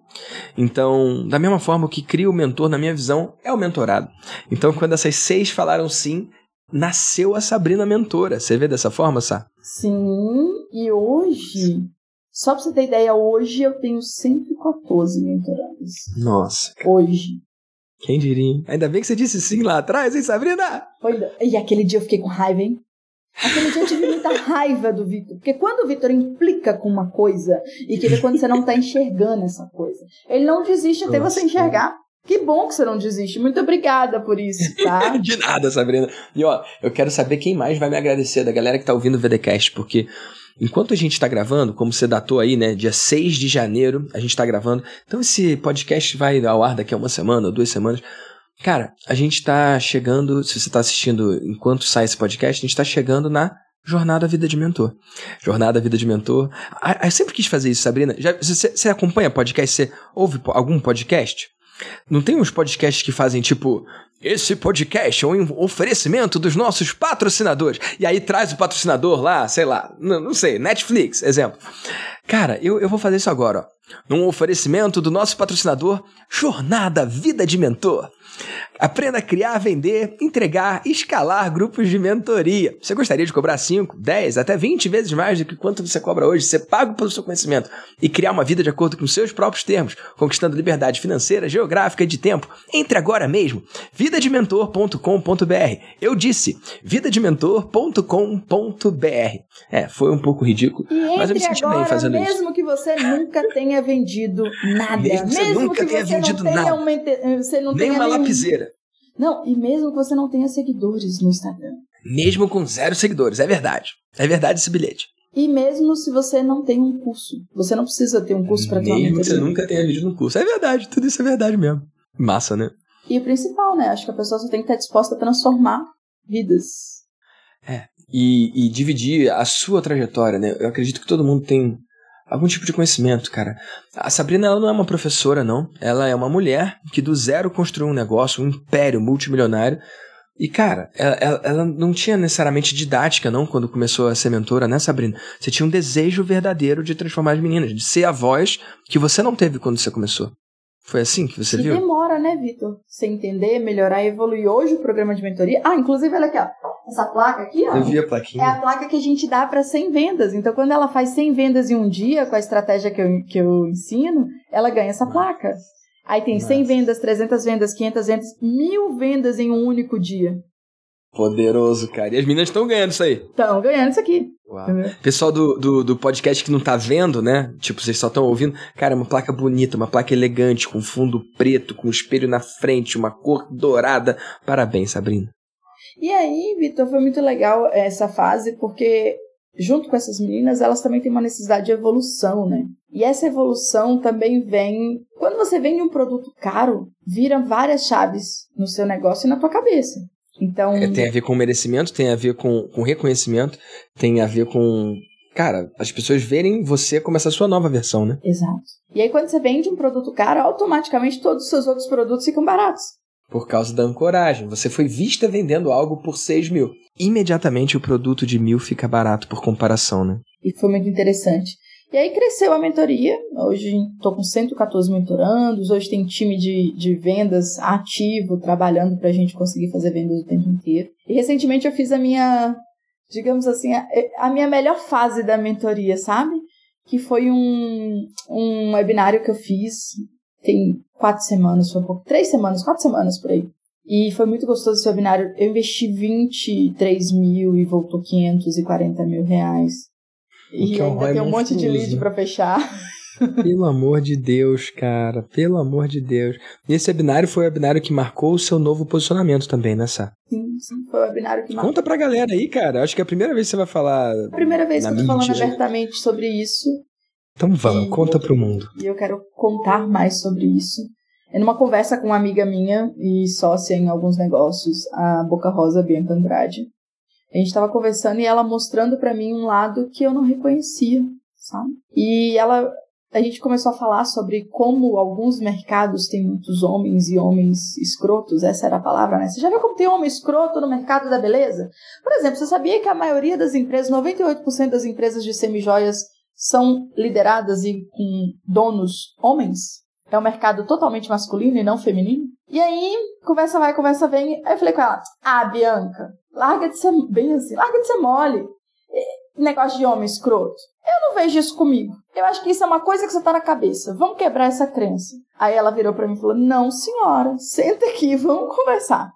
Speaker 1: Então, da mesma forma, o que cria o mentor, na minha visão, é o mentorado. Então, quando essas seis falaram sim, nasceu a Sabrina mentora. Você vê dessa forma, Sá?
Speaker 2: Sim, e hoje, só pra você ter ideia, hoje eu tenho 114 mentorados.
Speaker 1: Nossa.
Speaker 2: Hoje.
Speaker 1: Quem diria? Ainda bem que você disse sim lá atrás, hein, Sabrina?
Speaker 2: Foi. E aquele dia eu fiquei com raiva, hein? Aquele dia eu tive muita raiva do Vitor. Porque quando o Vitor implica com uma coisa e que vê quando você não tá enxergando essa coisa, ele não desiste até Nossa, você enxergar. Que bom que você não desiste. Muito obrigada por isso, tá?
Speaker 1: De nada, Sabrina. E ó, eu quero saber quem mais vai me agradecer da galera que tá ouvindo o VDcast, porque Enquanto a gente está gravando, como você datou aí, né? Dia 6 de janeiro, a gente está gravando. Então esse podcast vai ao ar daqui a uma semana ou duas semanas. Cara, a gente está chegando, se você está assistindo enquanto sai esse podcast, a gente está chegando na Jornada Vida de Mentor. Jornada Vida de Mentor. Eu sempre quis fazer isso, Sabrina. Já, você, você acompanha podcast? Você ouve algum podcast? Não tem uns podcasts que fazem tipo esse podcast é um oferecimento dos nossos patrocinadores. E aí traz o patrocinador lá, sei lá, não, não sei, Netflix, exemplo. Cara, eu, eu vou fazer isso agora, ó. Num oferecimento do nosso patrocinador, Jornada Vida de Mentor. Aprenda a criar, vender, entregar, escalar grupos de mentoria. Você gostaria de cobrar 5, 10, até 20 vezes mais do que quanto você cobra hoje, ser pago pelo seu conhecimento e criar uma vida de acordo com seus próprios termos, conquistando liberdade financeira, geográfica e de tempo? Entre agora mesmo. vidadementor.com.br. Eu disse, vidadementor.com.br. É, foi um pouco ridículo,
Speaker 2: e
Speaker 1: mas eu me senti bem fazendo
Speaker 2: mesmo
Speaker 1: isso.
Speaker 2: Mesmo que você nunca tenha vendido nada, mesmo, mesmo
Speaker 1: nunca
Speaker 2: que
Speaker 1: tenha
Speaker 2: você
Speaker 1: vendido
Speaker 2: não tenha
Speaker 1: nada,
Speaker 2: uma, você não
Speaker 1: nem
Speaker 2: tenha
Speaker 1: uma
Speaker 2: Não, e mesmo que você não tenha seguidores no Instagram.
Speaker 1: Mesmo com zero seguidores, é verdade. É verdade esse bilhete.
Speaker 2: E mesmo se você não tem um curso. Você não precisa ter um curso para ter uma
Speaker 1: Mesmo que
Speaker 2: mentoria.
Speaker 1: você nunca tenha vídeo no curso. É verdade, tudo isso é verdade mesmo. Massa, né?
Speaker 2: E o principal, né? Acho que a pessoa só tem que estar disposta a transformar vidas.
Speaker 1: É. E, e dividir a sua trajetória, né? Eu acredito que todo mundo tem algum tipo de conhecimento, cara. A Sabrina ela não é uma professora, não. Ela é uma mulher que do zero construiu um negócio, um império multimilionário. E, cara, ela, ela, não tinha necessariamente didática, não, quando começou a ser mentora, né, Sabrina? Você tinha um desejo verdadeiro de transformar as meninas, de ser a voz que você não teve quando você começou. Foi assim que você
Speaker 2: e
Speaker 1: viu?
Speaker 2: demora, né, Vitor? Você entender, melhorar e evoluir. Hoje o programa de mentoria. Ah, inclusive, olha aqui, ó. Essa placa aqui, ó.
Speaker 1: Eu vi a
Speaker 2: É
Speaker 1: plaquinha.
Speaker 2: a placa que a gente dá para 100 vendas. Então, quando ela faz 100 vendas em um dia, com a estratégia que eu, que eu ensino, ela ganha essa placa. Aí tem 100
Speaker 1: Nossa.
Speaker 2: vendas, 300 vendas, 500 vendas, mil vendas em um único dia.
Speaker 1: Poderoso, cara. E as meninas estão ganhando isso aí.
Speaker 2: Estão ganhando isso aqui.
Speaker 1: Pessoal do, do, do podcast que não tá vendo, né? Tipo, vocês só estão ouvindo. Cara, é uma placa bonita, uma placa elegante, com fundo preto, com espelho na frente, uma cor dourada. Parabéns, Sabrina.
Speaker 2: E aí, Vitor, foi muito legal essa fase, porque junto com essas meninas, elas também têm uma necessidade de evolução, né? E essa evolução também vem Quando você vende um produto caro, viram várias chaves no seu negócio e na tua cabeça. Então.
Speaker 1: É, tem a ver com merecimento, tem a ver com, com reconhecimento, tem a ver com. Cara, as pessoas verem você como essa sua nova versão, né?
Speaker 2: Exato. E aí, quando você vende um produto caro, automaticamente todos os seus outros produtos ficam baratos.
Speaker 1: Por causa da ancoragem. Você foi vista vendendo algo por 6 mil. Imediatamente o produto de mil fica barato por comparação, né?
Speaker 2: E foi muito interessante. E aí cresceu a mentoria. Hoje estou com 114 mentorandos. Hoje tem time de, de vendas ativo trabalhando para a gente conseguir fazer vendas o tempo inteiro. E recentemente eu fiz a minha, digamos assim, a, a minha melhor fase da mentoria, sabe? Que foi um, um webinário que eu fiz tem quatro semanas, foi um pouco, três semanas, quatro semanas por aí. E foi muito gostoso esse webinário. Eu investi 23 mil e voltou 540 mil reais. E ainda tem um monte de lead para fechar.
Speaker 1: Pelo amor de Deus, cara. Pelo amor de Deus. E esse webinário foi o webinário que marcou o seu novo posicionamento também, né, Sá?
Speaker 2: Sim, sim. Foi o webinário que marcou.
Speaker 1: Conta pra galera aí, cara. Acho que é a primeira vez que você vai falar.
Speaker 2: A primeira vez que eu tô falando abertamente sobre isso.
Speaker 1: Então vamos, e, conta pro mundo.
Speaker 2: E eu quero contar mais sobre isso. É numa conversa com uma amiga minha e sócia em alguns negócios, a Boca Rosa Bianca Andrade. A gente estava conversando e ela mostrando para mim um lado que eu não reconhecia, sabe? E ela a gente começou a falar sobre como alguns mercados têm muitos homens e homens escrotos, essa era a palavra, né? Você já viu como tem homem escroto no mercado da beleza? Por exemplo, você sabia que a maioria das empresas, 98% das empresas de semijoias são lideradas e com donos homens? É um mercado totalmente masculino e não feminino? E aí, conversa vai, conversa vem. Aí eu falei com ela: Ah, Bianca, larga de ser bem assim, larga de ser mole. Negócio de homem escroto. Eu não vejo isso comigo. Eu acho que isso é uma coisa que você tá na cabeça. Vamos quebrar essa crença. Aí ela virou para mim e falou: Não, senhora, senta aqui, vamos conversar.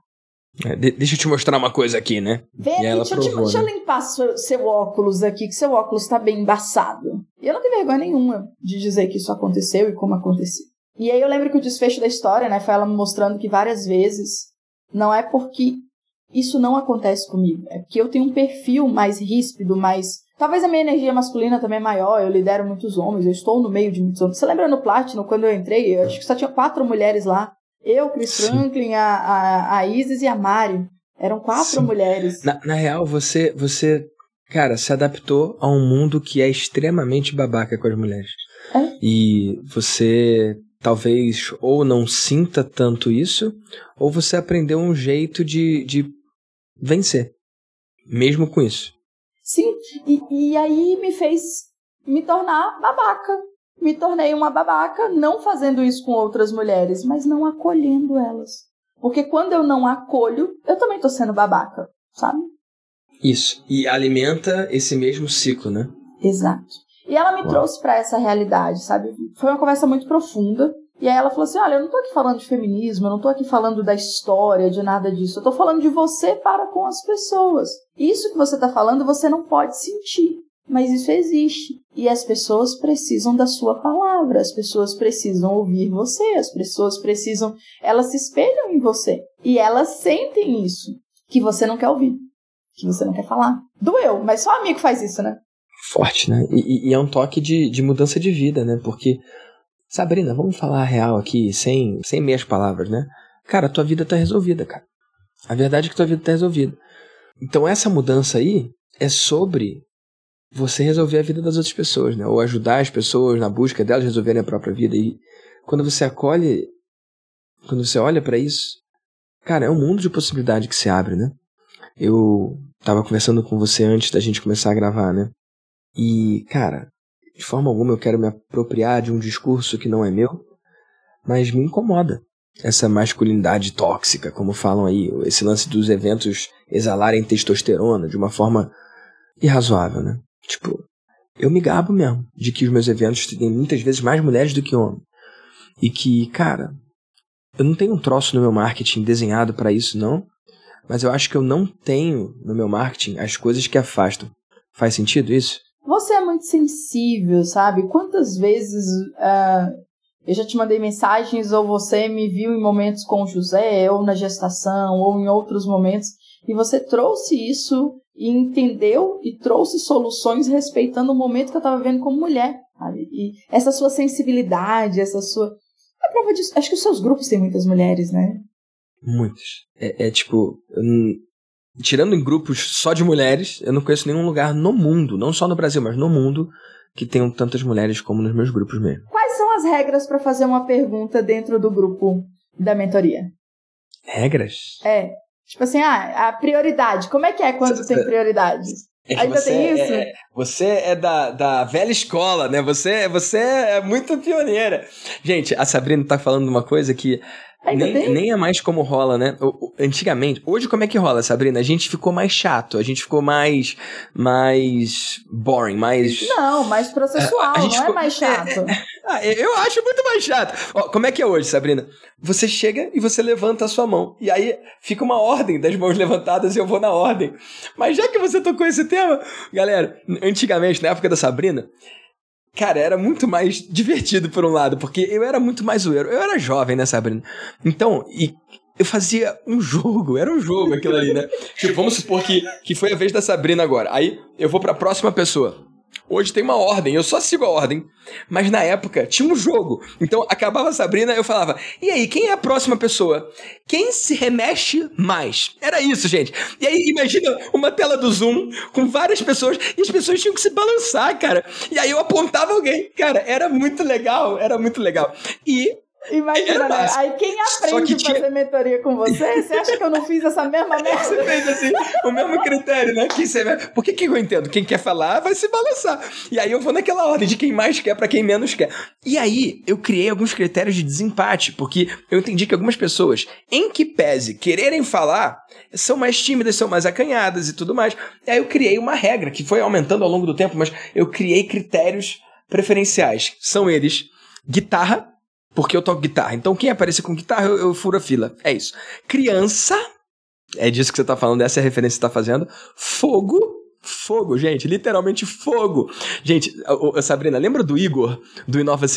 Speaker 1: É, de deixa eu te mostrar uma coisa aqui, né?
Speaker 2: Vem aqui, deixa, provou, eu te, né? deixa eu limpar seu, seu óculos aqui, que seu óculos tá bem embaçado. E eu não tenho vergonha nenhuma de dizer que isso aconteceu e como aconteceu. E aí eu lembro que o desfecho da história, né, foi ela me mostrando que várias vezes não é porque isso não acontece comigo, é porque eu tenho um perfil mais ríspido, mais. Talvez a minha energia masculina também é maior, eu lidero muitos homens, eu estou no meio de muitos homens. Você lembra no Platinum, quando eu entrei, eu acho que só tinha quatro mulheres lá. Eu, Chris Sim. Franklin, a, a, a Isis e a Mari. Eram quatro Sim. mulheres.
Speaker 1: Na, na real, você, você, cara, se adaptou a um mundo que é extremamente babaca com as mulheres.
Speaker 2: É?
Speaker 1: E você talvez ou não sinta tanto isso, ou você aprendeu um jeito de, de vencer, mesmo com isso.
Speaker 2: Sim, e, e aí me fez me tornar babaca. Me tornei uma babaca, não fazendo isso com outras mulheres, mas não acolhendo elas. Porque quando eu não acolho, eu também tô sendo babaca, sabe?
Speaker 1: Isso. E alimenta esse mesmo ciclo, né?
Speaker 2: Exato. E ela me Uau. trouxe para essa realidade, sabe? Foi uma conversa muito profunda. E aí ela falou assim: Olha, eu não tô aqui falando de feminismo, eu não tô aqui falando da história, de nada disso. Eu tô falando de você para com as pessoas. Isso que você tá falando você não pode sentir. Mas isso existe. E as pessoas precisam da sua palavra, as pessoas precisam ouvir você, as pessoas precisam. Elas se espelham em você. E elas sentem isso. Que você não quer ouvir. Que você não quer falar. Doeu, mas só amigo faz isso, né?
Speaker 1: Forte, né? E, e é um toque de, de mudança de vida, né? Porque Sabrina, vamos falar a real aqui, sem, sem meias palavras, né? Cara, tua vida tá resolvida, cara. A verdade é que tua vida tá resolvida. Então essa mudança aí é sobre você resolver a vida das outras pessoas, né? Ou ajudar as pessoas na busca delas resolverem a própria vida. E quando você acolhe, quando você olha para isso, cara, é um mundo de possibilidade que se abre, né? Eu tava conversando com você antes da gente começar a gravar, né? E, cara, de forma alguma eu quero me apropriar de um discurso que não é meu, mas me incomoda essa masculinidade tóxica, como falam aí, esse lance dos eventos exalarem testosterona de uma forma irrazoável, né? Tipo, eu me gabo mesmo de que os meus eventos têm muitas vezes mais mulheres do que homens. E que, cara, eu não tenho um troço no meu marketing desenhado para isso, não. Mas eu acho que eu não tenho no meu marketing as coisas que afastam. Faz sentido isso?
Speaker 2: Você é muito sensível, sabe? Quantas vezes uh, eu já te mandei mensagens ou você me viu em momentos com o José, ou na gestação, ou em outros momentos, e você trouxe isso e entendeu e trouxe soluções respeitando o momento que eu estava vendo como mulher. Sabe? E essa sua sensibilidade, essa sua. A prova disso. Acho que os seus grupos têm muitas mulheres, né?
Speaker 1: Muitas. É, é tipo. tirando em grupos só de mulheres, eu não conheço nenhum lugar no mundo, não só no Brasil, mas no mundo, que tenham tantas mulheres como nos meus grupos mesmo.
Speaker 2: Quais são as regras pra fazer uma pergunta dentro do grupo da mentoria?
Speaker 1: Regras?
Speaker 2: É. Tipo assim, ah, a prioridade. Como é que é quando
Speaker 1: Você-
Speaker 2: tem prioridade?
Speaker 1: É
Speaker 2: Ainda
Speaker 1: você
Speaker 2: tem isso?
Speaker 1: É, você é da, da velha escola, né? Você, você é muito pioneira. Gente, a Sabrina tá falando uma coisa que
Speaker 2: Ainda
Speaker 1: nem,
Speaker 2: tem?
Speaker 1: nem é mais como rola, né? Antigamente, hoje como é que rola, Sabrina? A gente ficou mais chato, a gente ficou mais mais boring, mais
Speaker 2: Não, mais processual,
Speaker 1: A- a gente
Speaker 2: não é
Speaker 1: ficou-
Speaker 2: mais chato.
Speaker 1: Ah, eu- eu acho muito mais chato. Ó, como é que é hoje, Sabrina? Você chega e você levanta a sua mão. E aí fica uma ordem das mãos levantadas e eu vou na ordem. Mas já que você tocou esse tema, galera, antigamente, na época da Sabrina, cara, era muito mais divertido por um lado, porque eu era muito mais zoeiro. Eu era jovem, né, Sabrina? Então, e eu fazia um jogo, era um jogo aquilo ali, né? Tipo, vamos supor que, que foi a vez da Sabrina agora. Aí eu vou pra próxima pessoa. Hoje tem uma ordem, eu só sigo a ordem. Mas na época tinha um jogo. Então acabava a Sabrina, eu falava: "E aí, quem é a próxima pessoa? Quem se remexe mais?". Era isso, gente. E aí imagina uma tela do Zoom com várias pessoas e as pessoas tinham que se balançar, cara. E aí eu apontava alguém. Cara, era muito legal, era muito legal. E
Speaker 2: Imagina,
Speaker 1: Era
Speaker 2: né?
Speaker 1: massa.
Speaker 2: Aí quem aprende
Speaker 1: que
Speaker 2: a fazer mentoria com você, você acha que eu não fiz essa mesma
Speaker 1: Você
Speaker 2: merda?
Speaker 1: fez assim, o mesmo critério, né? Quem você... Por que, que eu entendo? Quem quer falar vai se balançar. E aí eu vou naquela ordem de quem mais quer pra quem menos quer. E aí eu criei alguns critérios de desempate, porque eu entendi que algumas pessoas, em que pese quererem falar, são mais tímidas, são mais acanhadas e tudo mais. E aí eu criei uma regra que foi aumentando ao longo do tempo, mas eu criei critérios preferenciais. São eles: guitarra, porque eu toco guitarra. Então, quem aparecer com guitarra, eu, eu furo a fila. É isso. Criança. É disso que você tá falando, essa é a referência que você tá fazendo. Fogo. Fogo, gente, literalmente fogo. Gente, ô, Sabrina, lembra do Igor, do Inova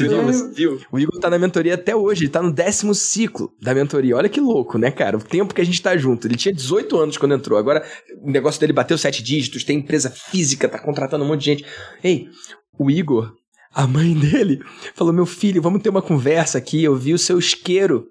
Speaker 1: viu? O Igor tá na mentoria até hoje, ele tá no décimo ciclo da mentoria. Olha que louco, né, cara? O tempo que a gente tá junto. Ele tinha 18 anos quando entrou. Agora, o negócio dele bateu sete dígitos, tem empresa física, tá contratando um monte de gente. Ei, o Igor, a mãe dele, falou: Meu filho, vamos ter uma conversa aqui. Eu vi o seu isqueiro.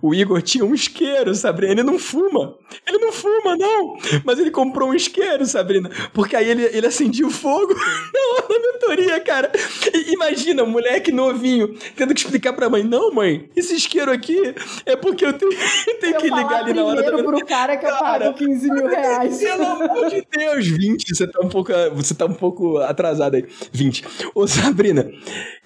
Speaker 1: O Igor tinha um isqueiro, Sabrina. Ele não fuma. Ele não fuma, não. Mas ele comprou um isqueiro, Sabrina. Porque aí ele, ele acendia o fogo na da mentoria, cara. E imagina, um moleque novinho tendo que explicar pra mãe: Não, mãe, esse isqueiro aqui é porque eu tenho, eu tenho
Speaker 2: Eu
Speaker 1: que ligar ali na hora da
Speaker 2: primeiro pro cara que eu
Speaker 1: Cara.
Speaker 2: pago 15 mil reais.
Speaker 1: pelo amor de Deus, 20, você tá um pouco, você tá um pouco atrasado aí. 20. Ô, Sabrina,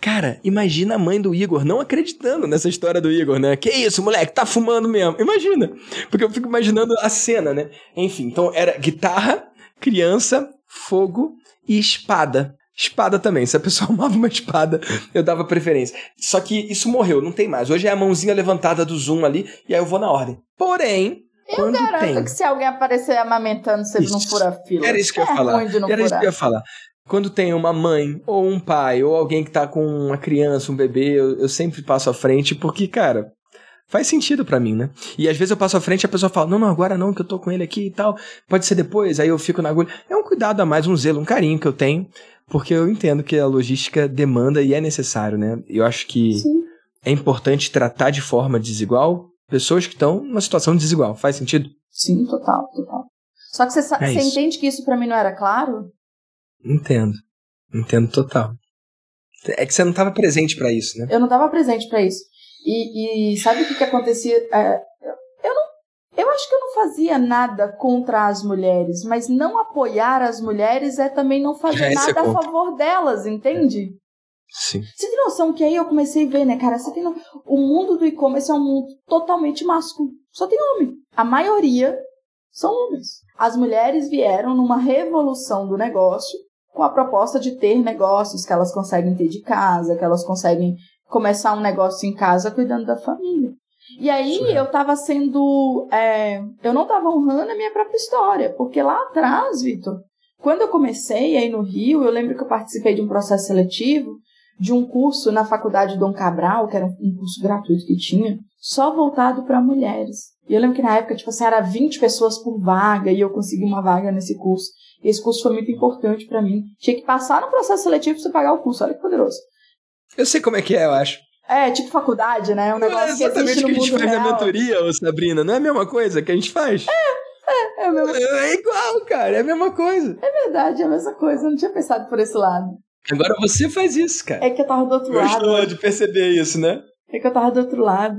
Speaker 1: cara, imagina a mãe do Igor não acreditando nessa história do Igor, né? Que isso, moleque, tá fumando mesmo. Imagina. Porque eu fico imaginando a cena, né? Enfim, então era guitarra, criança, fogo e espada. Espada também. Se a pessoa amava uma espada, eu dava preferência. Só que isso morreu, não tem mais. Hoje é a mãozinha levantada do Zoom ali, e aí eu vou na ordem. Porém, quando
Speaker 2: Garanto
Speaker 1: tem...
Speaker 2: que se alguém aparecer amamentando, você não
Speaker 1: Isso.
Speaker 2: fura fila.
Speaker 1: Era isso que eu ia
Speaker 2: é
Speaker 1: falar.
Speaker 2: não
Speaker 1: Era isso
Speaker 2: furar.
Speaker 1: que eu ia falar. Quando tem uma mãe, ou um pai, ou alguém que tá com uma criança, um bebê, eu, eu sempre passo à frente, porque, cara, faz sentido pra mim, né? E às vezes eu passo à frente e a pessoa fala, não, não, agora não, que eu tô com ele aqui e tal, pode ser depois, aí eu fico na agulha. É um cuidado a mais, um zelo, um carinho que eu tenho, porque eu entendo que a logística demanda e é necessário, né? Eu acho que
Speaker 2: Sim.
Speaker 1: é importante tratar de forma desigual pessoas que estão numa situação desigual. Faz sentido?
Speaker 2: Sim, total, total. Só que você,
Speaker 1: É
Speaker 2: você entende que isso pra mim não era claro?
Speaker 1: Entendo. Entendo total. É que você não estava presente pra isso, né?
Speaker 2: Eu não tava presente pra isso. E, e sabe o que, que acontecia? É, eu não. Eu acho que eu não fazia nada contra as mulheres, mas não apoiar as mulheres é também não fazer
Speaker 1: é
Speaker 2: nada a
Speaker 1: contra.
Speaker 2: favor delas, entende?
Speaker 1: Sim.
Speaker 2: Você tem noção que aí eu comecei a ver, né, cara? Você tem. O mundo do e-commerce é um mundo totalmente masculino. Só tem homem. A maioria são homens. As mulheres vieram numa revolução do negócio com a proposta de ter negócios que elas conseguem ter de casa, que elas conseguem começar um negócio em casa cuidando da família. E aí
Speaker 1: Surreal.
Speaker 2: eu tava sendo. é, eu não tava honrando a minha própria história, porque lá atrás, Vitor, quando eu comecei aí no Rio, eu lembro que eu participei de um processo seletivo de um curso na faculdade Dom Cabral, que era um curso gratuito que tinha, só voltado para mulheres. E eu lembro que na época, tipo assim, era 20 pessoas por vaga e eu consegui uma vaga nesse curso. E esse curso foi muito importante para mim. Tinha que passar no processo seletivo pra você pagar o curso, olha que poderoso.
Speaker 1: Eu sei como é que é, eu acho.
Speaker 2: É, tipo faculdade, né? Um negócio
Speaker 1: não é exatamente
Speaker 2: que existe no
Speaker 1: o que a gente faz
Speaker 2: real.
Speaker 1: na mentoria, ô Sabrina. Não é a mesma coisa que a gente faz?
Speaker 2: É, é, a mesma-
Speaker 1: É igual, cara. É a mesma coisa.
Speaker 2: é verdade, é a mesma coisa. Eu não tinha pensado por esse lado.
Speaker 1: Agora você faz isso, cara.
Speaker 2: É que eu tava do outro lado.
Speaker 1: Gostou de perceber isso, né?
Speaker 2: É que eu tava do outro lado.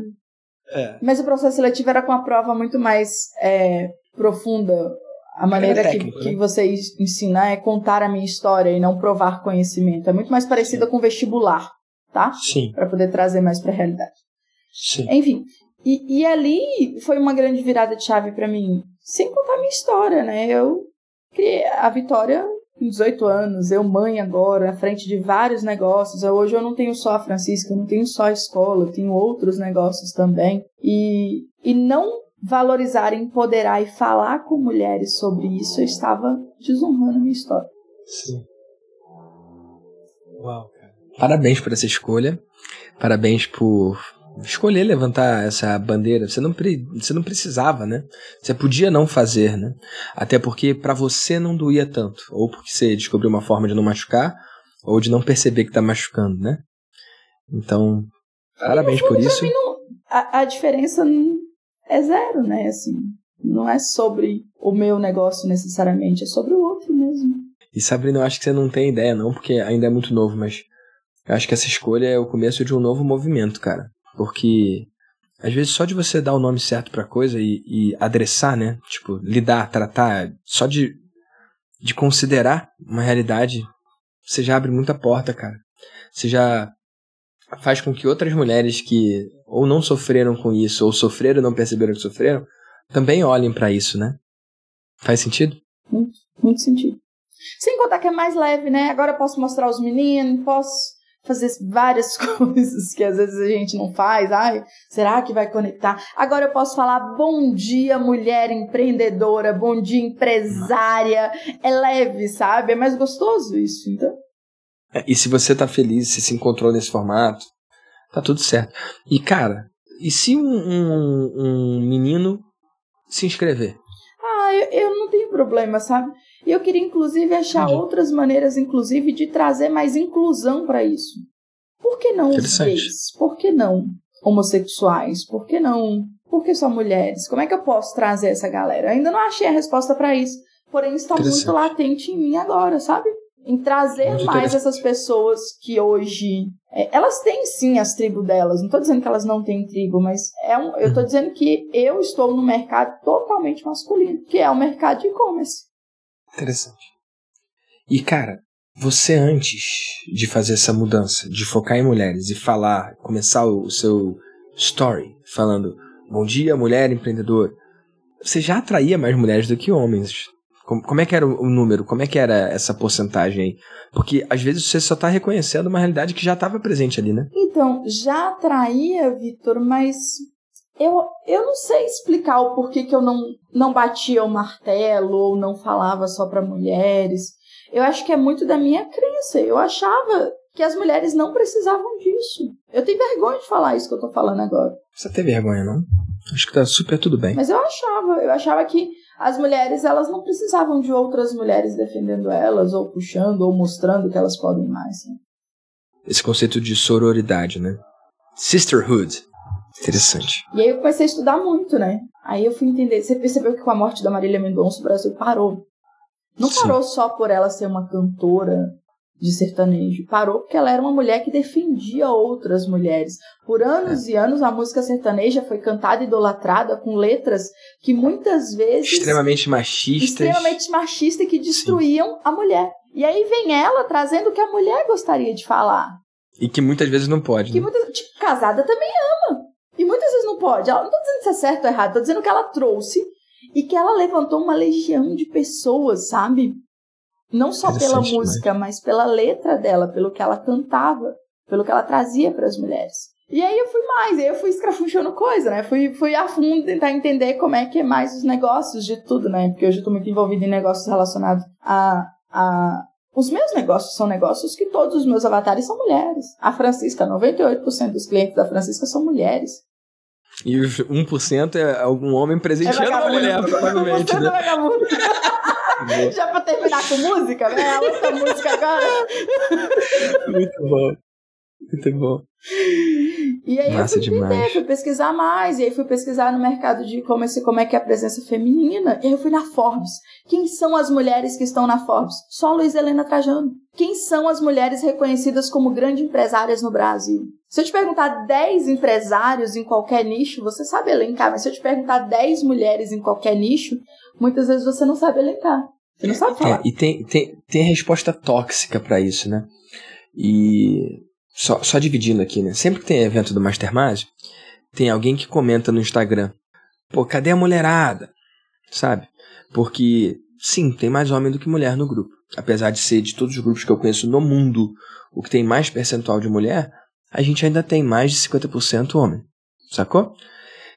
Speaker 1: É.
Speaker 2: Mas o processo seletivo era com a prova muito mais é, profunda. A maneira que,
Speaker 1: técnico,
Speaker 2: que
Speaker 1: né?
Speaker 2: você ensina é contar a minha história e não provar conhecimento. É muito mais parecida com vestibular, tá?
Speaker 1: Sim,
Speaker 2: Para poder trazer mais pra realidade.
Speaker 1: sim.
Speaker 2: Enfim, e, e ali foi uma grande virada de chave pra mim. Sem contar a minha história, né? Eu criei a Vitória com 18 anos, eu mãe agora, à frente de vários negócios. Hoje eu não tenho só a Francisca, eu não tenho só a escola, eu tenho outros negócios também. E, e não valorizar, empoderar e falar com mulheres sobre isso, eu estava desonrando a minha história.
Speaker 1: Sim. Uau. Parabéns por essa escolha. Parabéns por escolher levantar essa bandeira. Você não, você não precisava, né? Você podia não fazer, né? Até porque pra você não doía tanto. Ou porque você descobriu uma forma de não machucar, ou de não perceber que tá machucando, né? Então, parabéns por isso.
Speaker 2: A, a diferença não- é zero, né? Assim, não é sobre o meu negócio necessariamente, é sobre o outro mesmo.
Speaker 1: E Sabrina, eu acho que você não tem ideia, não, porque ainda é muito novo, mas eu acho que essa escolha é o começo de um novo movimento, cara. Porque às vezes só de você dar o nome certo pra coisa e, e adressar, né? Tipo, lidar, tratar, só de, de considerar uma realidade, você já abre muita porta, cara. Você já faz com que outras mulheres que ou não sofreram com isso, ou sofreram e não perceberam que sofreram, também olhem pra isso, né? Faz sentido?
Speaker 2: Muito sentido. Sem contar que é mais leve, né? Agora eu posso mostrar os meninos, posso fazer várias coisas que às vezes a gente não faz. Ai, será que vai conectar? Agora eu posso falar bom dia, mulher empreendedora, bom dia, empresária. É leve, sabe? É mais gostoso isso, então.
Speaker 1: É, E se você tá feliz, se se encontrou nesse formato, tá tudo certo. E cara, e se um, um, um menino se inscrever?
Speaker 2: Ah, eu, eu não tenho problema, sabe? E eu queria, inclusive, achar
Speaker 1: Entendi.
Speaker 2: outras maneiras, inclusive, de trazer mais inclusão para isso. Por que não os gays? Por que não homossexuais? Por que não? Por que só mulheres? Como é que eu posso trazer essa galera? Eu ainda não achei a resposta para isso. Porém, está muito latente em mim agora, sabe? Em trazer
Speaker 1: Muito
Speaker 2: mais essas pessoas que hoje. é, elas têm sim as tribos delas. Não tô dizendo que elas não têm tribo, mas é um, eu tô
Speaker 1: Uhum.
Speaker 2: dizendo que eu estou no mercado totalmente masculino, que é o mercado de e-commerce.
Speaker 1: Interessante. E cara, você antes de fazer essa mudança, de focar em mulheres e falar, começar o seu story falando bom dia, mulher empreendedora, você já atraía mais mulheres do que homens. Como, como é que era o, o número? Como é que era essa porcentagem aí? Porque às vezes você só tá reconhecendo uma realidade que já estava presente ali, né?
Speaker 2: Então, já atraía, Vitor, mas eu, eu não sei explicar o porquê que eu não, não batia o martelo ou não falava só para mulheres. Eu acho que é muito da minha crença. Eu achava que as mulheres não precisavam disso. Eu tenho vergonha de falar isso que eu tô falando agora.
Speaker 1: Você tem vergonha, não? Acho que tá super tudo bem.
Speaker 2: Mas eu achava, eu achava que as mulheres elas não precisavam de outras mulheres defendendo elas, ou puxando, ou mostrando que elas podem mais. né?
Speaker 1: Esse conceito de sororidade, né? Sisterhood. Interessante.
Speaker 2: E aí eu comecei a estudar muito, né? Aí eu fui entender. Você percebeu que com a morte da Marília Mendonça o Brasil parou. Não
Speaker 1: Sim.
Speaker 2: parou só por ela ser uma cantora de sertanejo. Parou porque ela era uma mulher que defendia outras mulheres. Por anos e anos a música sertaneja foi cantada e idolatrada com letras que muitas vezes
Speaker 1: Extremamente machistas.
Speaker 2: extremamente machista que destruíam a mulher. E aí vem ela trazendo o que a mulher gostaria de falar.
Speaker 1: E que muitas vezes não pode.
Speaker 2: Que
Speaker 1: né?
Speaker 2: muitas, tipo, casada também ama. Muitas vezes não pode. Ela não tô dizendo se é certo ou errado, tô dizendo que ela trouxe e que ela levantou uma legião de pessoas, sabe? Não só pela
Speaker 1: Interessante
Speaker 2: música, mas pela letra dela, pelo que ela cantava, pelo que ela trazia para as mulheres. E aí eu fui mais, aí eu fui escrafunchando coisa, né? Fui, fui a fundo tentar entender como é que é mais os negócios de tudo, né? Porque hoje eu tô muito envolvida em negócios relacionados a, a os meus negócios são negócios que todos os meus avatares são mulheres. A Francisca, 98% dos clientes da Francisca são mulheres.
Speaker 1: E os 1% é algum homem presenteando uma mulher, provavelmente, né?
Speaker 2: é. Já pra terminar com música, né? A outra música agora.
Speaker 1: Muito bom. Muito bom.
Speaker 2: E aí
Speaker 1: Massa
Speaker 2: eu fui entender,
Speaker 1: demais.
Speaker 2: fui pesquisar mais, e aí fui pesquisar no mercado de e-commerce como é que é a presença feminina. E aí eu fui na Forbes. Quem são as mulheres que estão na Forbes? Só Luiz Helena Trajano. Quem são as mulheres reconhecidas como grandes empresárias no Brasil? Se eu te perguntar 10 empresários em qualquer nicho, você sabe elencar, mas se eu te perguntar 10 mulheres em qualquer nicho, muitas vezes você não sabe elencar. Você não sabe falar.
Speaker 1: É, e tem, tem, tem resposta tóxica pra isso, né? E só, só dividindo aqui, né? Sempre que tem evento do Mastermind, tem alguém que comenta no Instagram: pô, cadê a mulherada? Sabe? Porque, sim, tem mais homem do que mulher no grupo. Apesar de ser de todos os grupos que eu conheço no mundo o que tem mais percentual de mulher, a gente ainda tem mais de 50% homem. Sacou?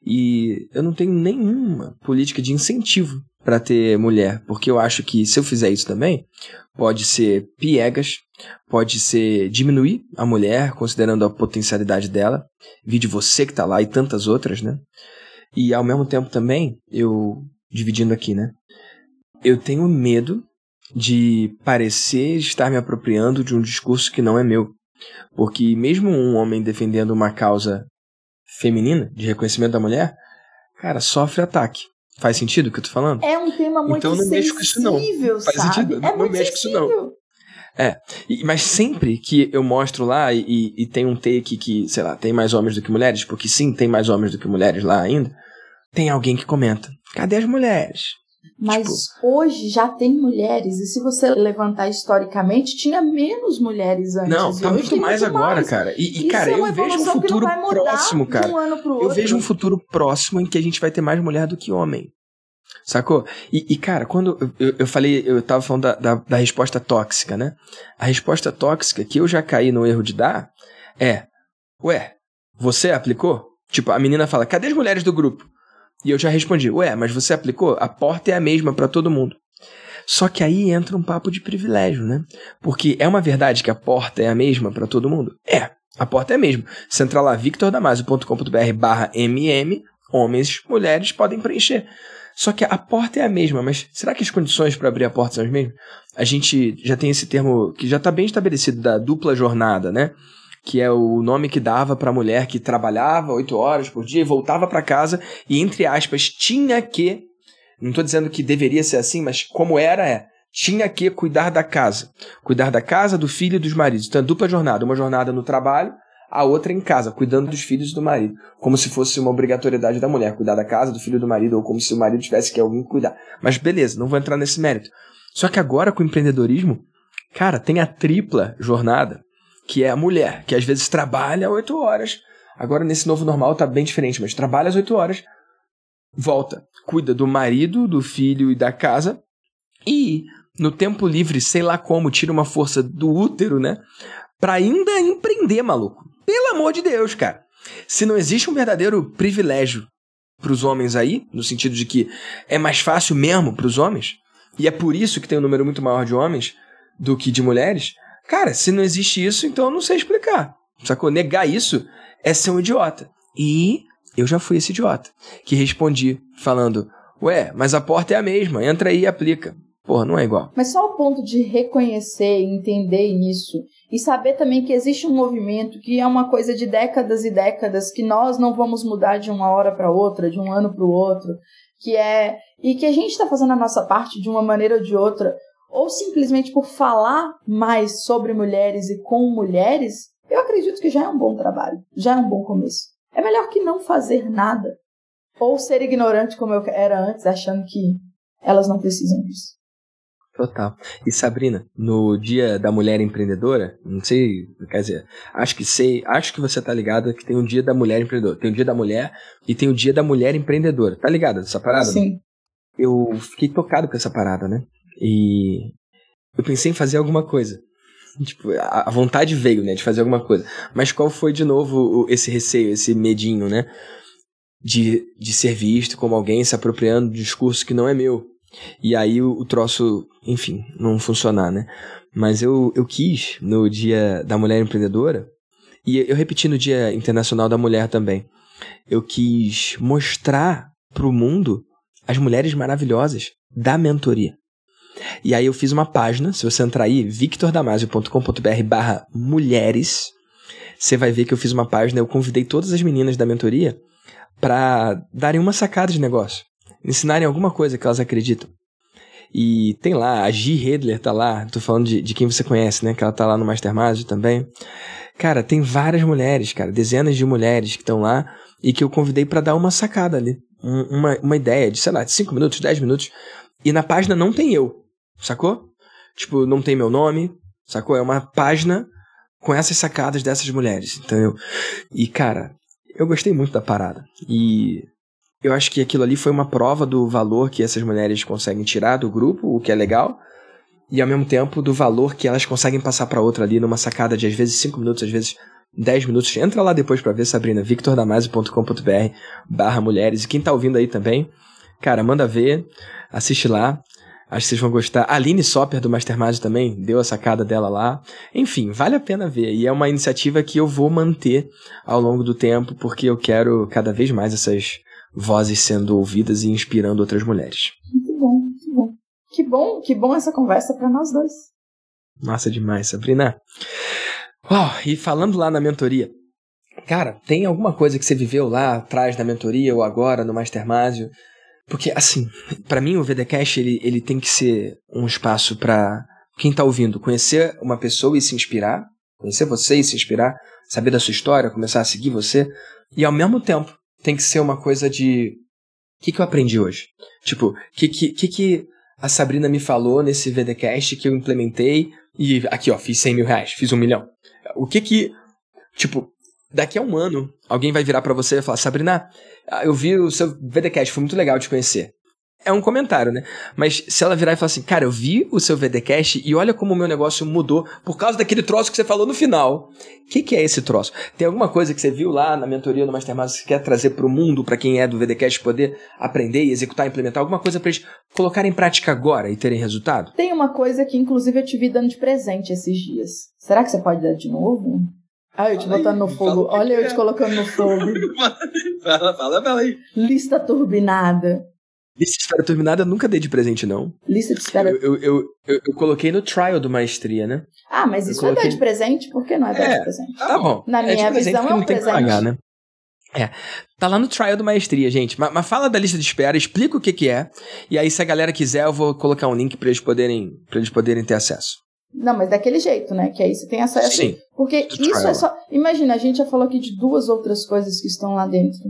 Speaker 1: E eu não tenho nenhuma política de incentivo para ter mulher, porque eu acho que se eu fizer isso também, pode ser piegas, pode ser diminuir a mulher, considerando a potencialidade dela, vide você que tá lá e tantas outras, né? E ao mesmo tempo também, eu dividindo aqui, né? Eu tenho medo de parecer estar me apropriando de um discurso que não é meu. Porque mesmo um homem defendendo uma causa feminina, de reconhecimento da mulher, cara, sofre ataque. Faz sentido o que eu tô falando?
Speaker 2: É um tema muito
Speaker 1: Então não mexo com isso, não.
Speaker 2: sensível,
Speaker 1: Faz
Speaker 2: sabe?
Speaker 1: sentido?
Speaker 2: É
Speaker 1: Não mexo com isso, não.
Speaker 2: sensível.
Speaker 1: E- mas sempre que eu mostro lá e, e tem um take que, sei lá, tem mais homens do que mulheres, porque sim, tem mais homens do que mulheres lá ainda, tem alguém que comenta: cadê as mulheres?
Speaker 2: Mas
Speaker 1: Tipo-
Speaker 2: hoje já tem mulheres, e se você levantar historicamente, tinha menos mulheres antes.
Speaker 1: Não, tá muito mais
Speaker 2: muito
Speaker 1: agora,
Speaker 2: mais.
Speaker 1: cara. E, e, cara,
Speaker 2: é
Speaker 1: eu vejo um futuro próximo, cara.
Speaker 2: um
Speaker 1: Eu vejo um futuro próximo em que a gente vai ter mais mulher do que homem. Sacou? E, e, cara, quando eu- eu, eu falei, eu tava falando da, da, da resposta tóxica, né? A resposta tóxica que eu já caí no erro de dar é: Ué, você aplicou? Tipo, a menina fala, cadê as mulheres do grupo? E eu já respondi, ué, mas você aplicou? A porta é a mesma pra todo mundo. Só que aí entra um papo de privilégio, né? Porque é uma verdade que a porta é a mesma pra todo mundo? É, a porta é a mesma. Você entrar lá, victordamasio.com.br barra mm, homens, mulheres podem preencher. Só que a porta é a mesma, mas será que as condições para abrir a porta são as mesmas? A gente já tem esse termo que já está bem estabelecido da dupla jornada, né? Que é o nome que dava para a mulher que trabalhava oito horas por dia e voltava para casa e, entre aspas, tinha que. Não estou dizendo que deveria ser assim, mas como era, é. Tinha que cuidar da casa. Cuidar da casa, do filho e dos maridos. Então, é dupla jornada. Uma jornada no trabalho, a outra em casa, cuidando dos filhos e do marido. Como se fosse uma obrigatoriedade da mulher, cuidar da casa, do filho e do marido, ou como se o marido tivesse que alguém cuidar. Mas beleza, não vou entrar nesse mérito. Só que agora com o empreendedorismo, cara, tem a tripla jornada, que é a mulher, que às vezes trabalha oito horas. Agora nesse novo normal tá bem diferente, mas trabalha às oito horas, volta, cuida do marido, do filho e da casa, e no tempo livre, sei lá como, tira uma força do útero, né? Pra ainda empreender, maluco. Pelo amor de Deus, cara. Se não existe um verdadeiro privilégio pros homens aí, no sentido de que é mais fácil mesmo pros homens, e é por isso que tem um número muito maior de homens do que de mulheres, cara, se não existe isso, então eu não sei explicar. Sacou? Negar isso é ser um idiota. E eu já fui esse idiota que respondi falando: Ué, mas a porta é a mesma, entra aí e aplica. Porra, não é igual.
Speaker 2: Mas só o ponto de reconhecer e entender isso e saber também que existe um movimento que é uma coisa de décadas e décadas que nós não vamos mudar de uma hora para outra, de um ano para o outro, que é e que a gente está fazendo a nossa parte de uma maneira ou de outra, ou simplesmente por falar mais sobre mulheres e com mulheres, eu acredito que já é um bom trabalho, já é um bom começo. É melhor que não fazer nada ou ser ignorante como eu era antes, achando que elas não precisam disso.
Speaker 1: Total. E Sabrina, no dia da mulher empreendedora, não sei, quer dizer, acho que sei, acho que você tá ligado que tem o dia da mulher empreendedora. Tem o dia da mulher e tem o dia da mulher empreendedora. Tá ligado essa parada?
Speaker 2: Sim.
Speaker 1: Eu fiquei tocado com essa parada, né? E eu pensei em fazer alguma coisa. Tipo, a vontade veio, né, de fazer alguma coisa. Mas qual foi de novo o- esse receio, esse medinho, né? De, de ser visto como alguém se apropriando de um discurso que não é meu. E aí o, o troço, enfim, não funcionar, né? Mas eu, eu quis, no dia da mulher empreendedora, e eu repeti no dia internacional da mulher também, eu quis mostrar pro mundo as mulheres maravilhosas da mentoria. E aí eu fiz uma página, se você entrar aí, victordamasio.com.br barra mulheres, você vai ver que eu fiz uma página, eu convidei todas as meninas da mentoria para darem uma sacada de negócio, ensinarem alguma coisa que elas acreditam. E tem lá, a G. Hedler tá lá, tô falando de, de quem você conhece, né? Que ela tá lá no Mastermind também. Cara, tem várias mulheres, cara, dezenas de mulheres que estão lá e que eu convidei para dar uma sacada ali. Um, uma, uma ideia de, sei lá, de 5 minutos, 10 minutos. E na página não tem eu, sacou? Tipo, não tem meu nome, sacou? É uma página com essas sacadas dessas mulheres, entendeu? E, cara, eu gostei muito da parada. E eu acho que aquilo ali foi uma prova do valor que essas mulheres conseguem tirar do grupo, o que é legal, e ao mesmo tempo do valor que elas conseguem passar para outra ali numa sacada de às vezes 5 minutos, às vezes 10 minutos. Entra lá depois para ver, Sabrina, victordamasio.com.br barra mulheres. E quem tá ouvindo aí também, cara, manda ver, assiste lá. Acho que vocês vão gostar. A Aline Sopper do Mastermind também deu a sacada dela lá. Enfim, vale a pena ver. E é uma iniciativa que eu vou manter ao longo do tempo, porque eu quero cada vez mais essas vozes sendo ouvidas e inspirando outras mulheres.
Speaker 2: Muito bom, muito bom. Que bom, que bom essa conversa para nós dois.
Speaker 1: Massa demais, Sabrina. Uau, e falando lá na mentoria, cara, tem alguma coisa que você viveu lá atrás na mentoria ou agora no Mastermásio porque, assim, para mim o VDCast ele, ele tem que ser um espaço para quem tá ouvindo conhecer uma pessoa e se inspirar, conhecer você e se inspirar, saber da sua história, começar a seguir você, e ao mesmo tempo tem que ser uma coisa de o que, que eu aprendi hoje? Tipo, o que, que, que a Sabrina me falou nesse VDCast que eu implementei e aqui, ó, fiz 100 mil reais, fiz um milhão. O que que, tipo, daqui a um ano, alguém vai virar para você e falar, Sabrina, eu vi o seu VDcast, foi muito legal te conhecer. É um comentário, né? Mas se ela virar e falar assim, cara, eu vi o seu VDcast e olha como o meu negócio mudou por causa daquele troço que você falou no final. O que, que é esse troço? Tem alguma coisa que você viu lá na mentoria do Mastermind que você quer trazer para o mundo, para quem é do VDcast, poder aprender executar, implementar? Alguma coisa para eles colocar em prática agora e terem resultado?
Speaker 2: Tem uma coisa que, inclusive, eu te vi dando de presente esses dias. Será que você pode dar de novo? Ah, eu te botando no fogo. Olha eu te colocando no fogo.
Speaker 1: fala, fala, fala aí.
Speaker 2: Lista turbinada.
Speaker 1: Lista de espera turbinada eu nunca dei de presente, não.
Speaker 2: Lista de espera.
Speaker 1: Eu, eu, eu, eu, eu coloquei no trial do Maestria, né?
Speaker 2: Ah, mas isso coloquei... é dar de presente? Por que não é dar é, de presente?
Speaker 1: Tá bom.
Speaker 2: Na é minha visão é um presente. Pagar, né?
Speaker 1: É, tá lá no trial do Maestria, gente. Mas, mas, fala da lista de espera, explica o que que é. E aí, se a galera quiser, eu vou colocar um link para eles poderem, para eles poderem ter acesso.
Speaker 2: Não, mas daquele jeito, né? Que aí você tem acesso. Sim. Porque isso é só. Imagina, a gente já falou aqui de duas outras coisas que estão lá dentro.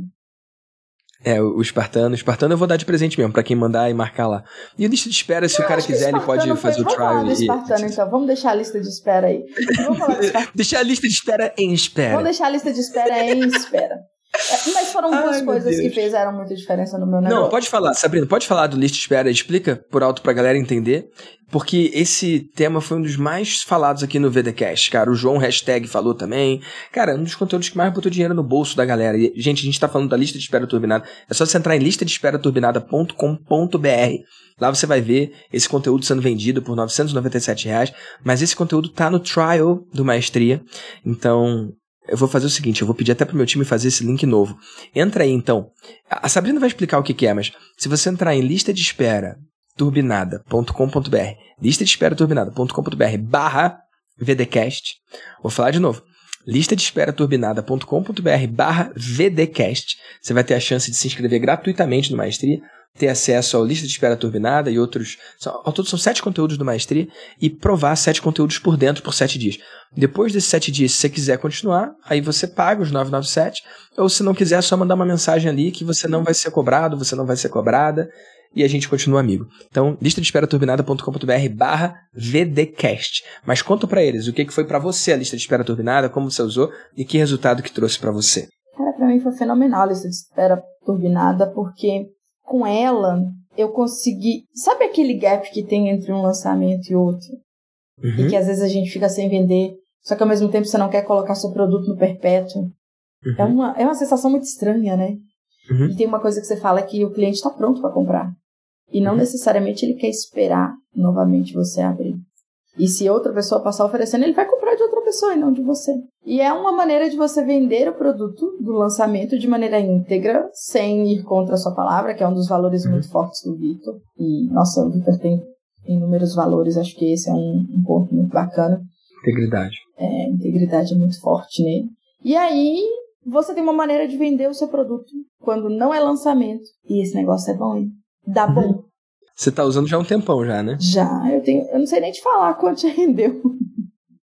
Speaker 1: É, o Espartano. O Espartano eu vou dar de presente mesmo, para quem mandar e marcar lá. E a lista de espera, se eu o cara quiser, ele pode fazer o trial. Vamos falar
Speaker 2: do Espartano, e... então. Vamos deixar a lista de espera aí. Vamos
Speaker 1: falar do Espartano. Deixar a lista de espera em espera.
Speaker 2: Vamos deixar a lista de espera em espera. É, mas foram duas Ai, coisas que fizeram muita diferença no meu negócio.
Speaker 1: Não, pode falar, Sabrina, pode falar do lista de espera, explica por alto pra galera entender, porque esse tema foi um dos mais falados aqui no VDcast, cara. O João Hashtag falou também. Cara, um dos conteúdos que mais botou dinheiro no bolso da galera. E, gente, a gente tá falando da lista de espera turbinada. É só você entrar em listadespera-turbinada.com.br. Lá você vai ver esse conteúdo sendo vendido por 997 reais. Mas esse conteúdo tá no trial do Maestria. Então, eu vou fazer o seguinte, eu vou pedir até pro meu time fazer esse link novo. Entra aí então. A Sabrina vai explicar o que, que é, mas se você entrar em lista de espera turbinada.com.br, lista de espera turbinada.com.br barra VDcast, vou falar de novo, lista de espera turbinada.com.br barra VDcast, você vai ter a chance de se inscrever gratuitamente no Maestria, ter acesso à lista de espera turbinada e outros. São, ao todo são sete conteúdos do Maestria e provar sete conteúdos por dentro por sete dias. Depois desses sete dias, se você quiser continuar, aí você paga os 997, ou se não quiser, é só mandar uma mensagem ali que você não vai ser cobrado, você não vai ser cobrada, e a gente continua amigo. Então, lista de espera turbinada.com.br barra VDcast. Mas conta para eles o que foi para você a lista de espera turbinada, como você usou e que resultado que trouxe para você.
Speaker 2: Cara, pra mim foi fenomenal a lista de espera turbinada, porque com ela, eu consegui. Sabe aquele gap que tem entre um lançamento e outro? Uhum. E que às vezes a gente fica sem vender, só que ao mesmo tempo você não quer colocar seu produto no perpétuo. Uhum. É, uma, é uma sensação muito estranha, né? Uhum. E tem uma coisa que você fala que o cliente está pronto para comprar. E não uhum. necessariamente ele quer esperar novamente você abrir. E se outra pessoa passar oferecendo, ele vai comprar de outra pessoa e não de você. E é uma maneira de você vender o produto do lançamento de maneira íntegra, sem ir contra a sua palavra, que é um dos valores uhum. muito fortes do Vitor. E, nossa, o Vitor tem inúmeros valores, acho que esse é um, um ponto muito bacana.
Speaker 1: Integridade.
Speaker 2: É, integridade é muito forte nele. E aí você tem uma maneira de vender o seu produto quando não é lançamento. E esse negócio é bom, hein? Dá bom.
Speaker 1: Você tá usando já há um tempão já, né?
Speaker 2: Já, eu tenho, eu não sei nem te falar quanto já rendeu.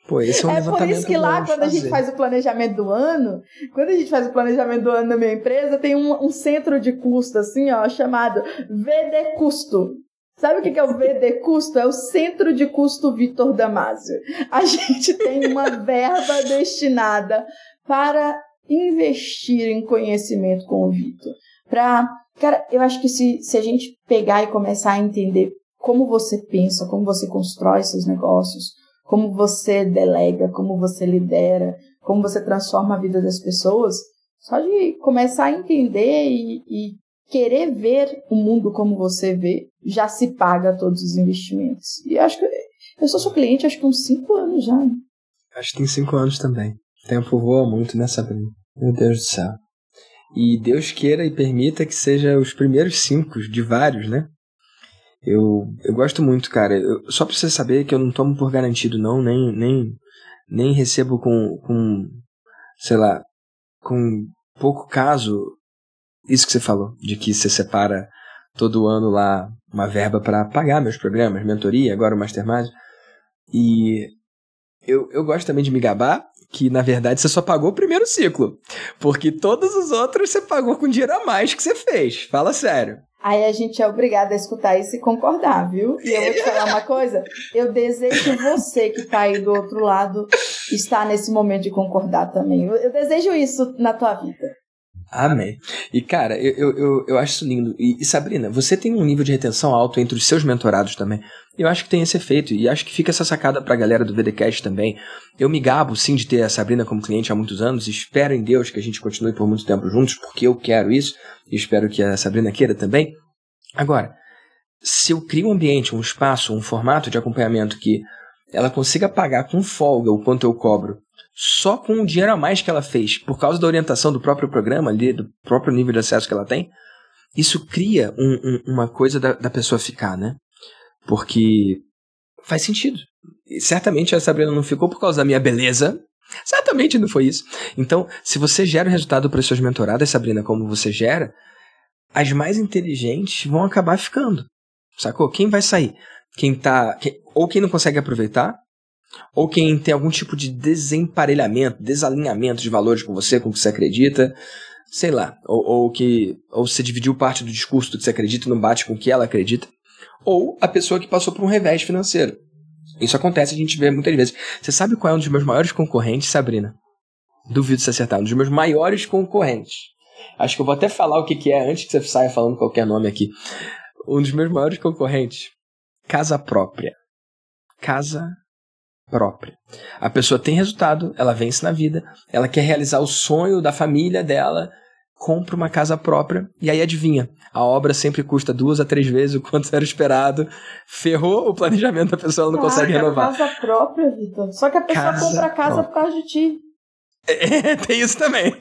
Speaker 1: Pô, esse é um
Speaker 2: É por isso que lá, quando a gente faz o planejamento do ano, quando a gente faz o planejamento do ano na minha empresa, tem um, um centro de custo, assim, ó, chamado VD Custo. Sabe o que é o VD Custo? É o Centro de Custo Vitor Damasio. A gente tem uma verba destinada para investir em conhecimento com o Vitor. Para, cara, eu acho que se, se a gente pegar e começar a entender como você pensa, como você constrói seus negócios, como você delega, como você lidera, como você transforma a vida das pessoas, só de começar a entender e, e querer ver o mundo como você vê, já se paga todos os investimentos. E acho que eu sou seu cliente acho que uns cinco anos já.
Speaker 1: Acho que tem cinco anos também. O tempo voa muito, né, Sabrina? Meu Deus do céu. E Deus queira e permita que seja os primeiros cinco de vários, né? Eu, eu gosto muito, cara. Eu, só pra você saber que eu não tomo por garantido, não, nem, nem, nem recebo com, com, sei lá, com pouco caso isso que você falou, de que você separa todo ano lá uma verba para pagar meus programas, mentoria, agora o Mastermind. E eu, eu gosto também de me gabar que, na verdade, você só pagou o primeiro ciclo. Porque todos os outros você pagou com dinheiro a mais que você fez. Fala sério.
Speaker 2: Aí a gente é obrigado a escutar isso e concordar, viu? E eu vou te falar uma coisa: eu desejo você que tá aí do outro lado estar nesse momento de concordar também. Eu, eu desejo isso na tua vida.
Speaker 1: Amém. E, cara, eu, eu, eu acho isso lindo. E, e, Sabrina, você tem um nível de retenção alto entre os seus mentorados também. Eu acho que tem esse efeito. E acho que fica essa sacada pra galera do VDCast também. Eu me gabo, sim, de ter a Sabrina como cliente há muitos anos. Espero em Deus que a gente continue por muito tempo juntos, porque eu quero isso. E espero que a Sabrina queira também. Agora, se eu crio um ambiente, um espaço, um formato de acompanhamento que ela consiga pagar com folga o quanto eu cobro, só com o dinheiro a mais que ela fez, por causa da orientação do próprio programa ali, do próprio nível de acesso que ela tem, isso cria um, um, uma coisa da, da pessoa ficar, né? Porque faz sentido. E certamente a Sabrina não ficou por causa da minha beleza, Certamente não foi isso. Então, se você gera o resultado para as suas mentoradas, Sabrina, como você gera, as mais inteligentes vão acabar ficando. Sacou? Quem vai sair? Quem tá. Ou quem não consegue aproveitar, ou quem tem algum tipo de desemparelhamento, desalinhamento de valores com você, com o que você acredita, sei lá, ou, ou que ou você dividiu parte do discurso do que você acredita e não bate com o que ela acredita, ou a pessoa que passou por um revés financeiro. Isso acontece, a gente vê muitas vezes. Você sabe qual é um dos meus maiores concorrentes, Sabrina? Duvido se acertar. Um dos meus maiores concorrentes. Acho que eu vou até falar o que, que é antes que você saia falando qualquer nome aqui. Um dos meus maiores concorrentes. Casa própria. Casa própria. A pessoa tem resultado, ela vence na vida, ela quer realizar o sonho da família dela, compra uma casa própria e aí adivinha, a obra sempre custa duas a três vezes o quanto era esperado, ferrou o planejamento da pessoa, ela não Caraca, consegue renovar.
Speaker 2: Casa própria, Vitor. Só que a pessoa casa compra a casa própria. por causa de ti.
Speaker 1: É, tem isso também.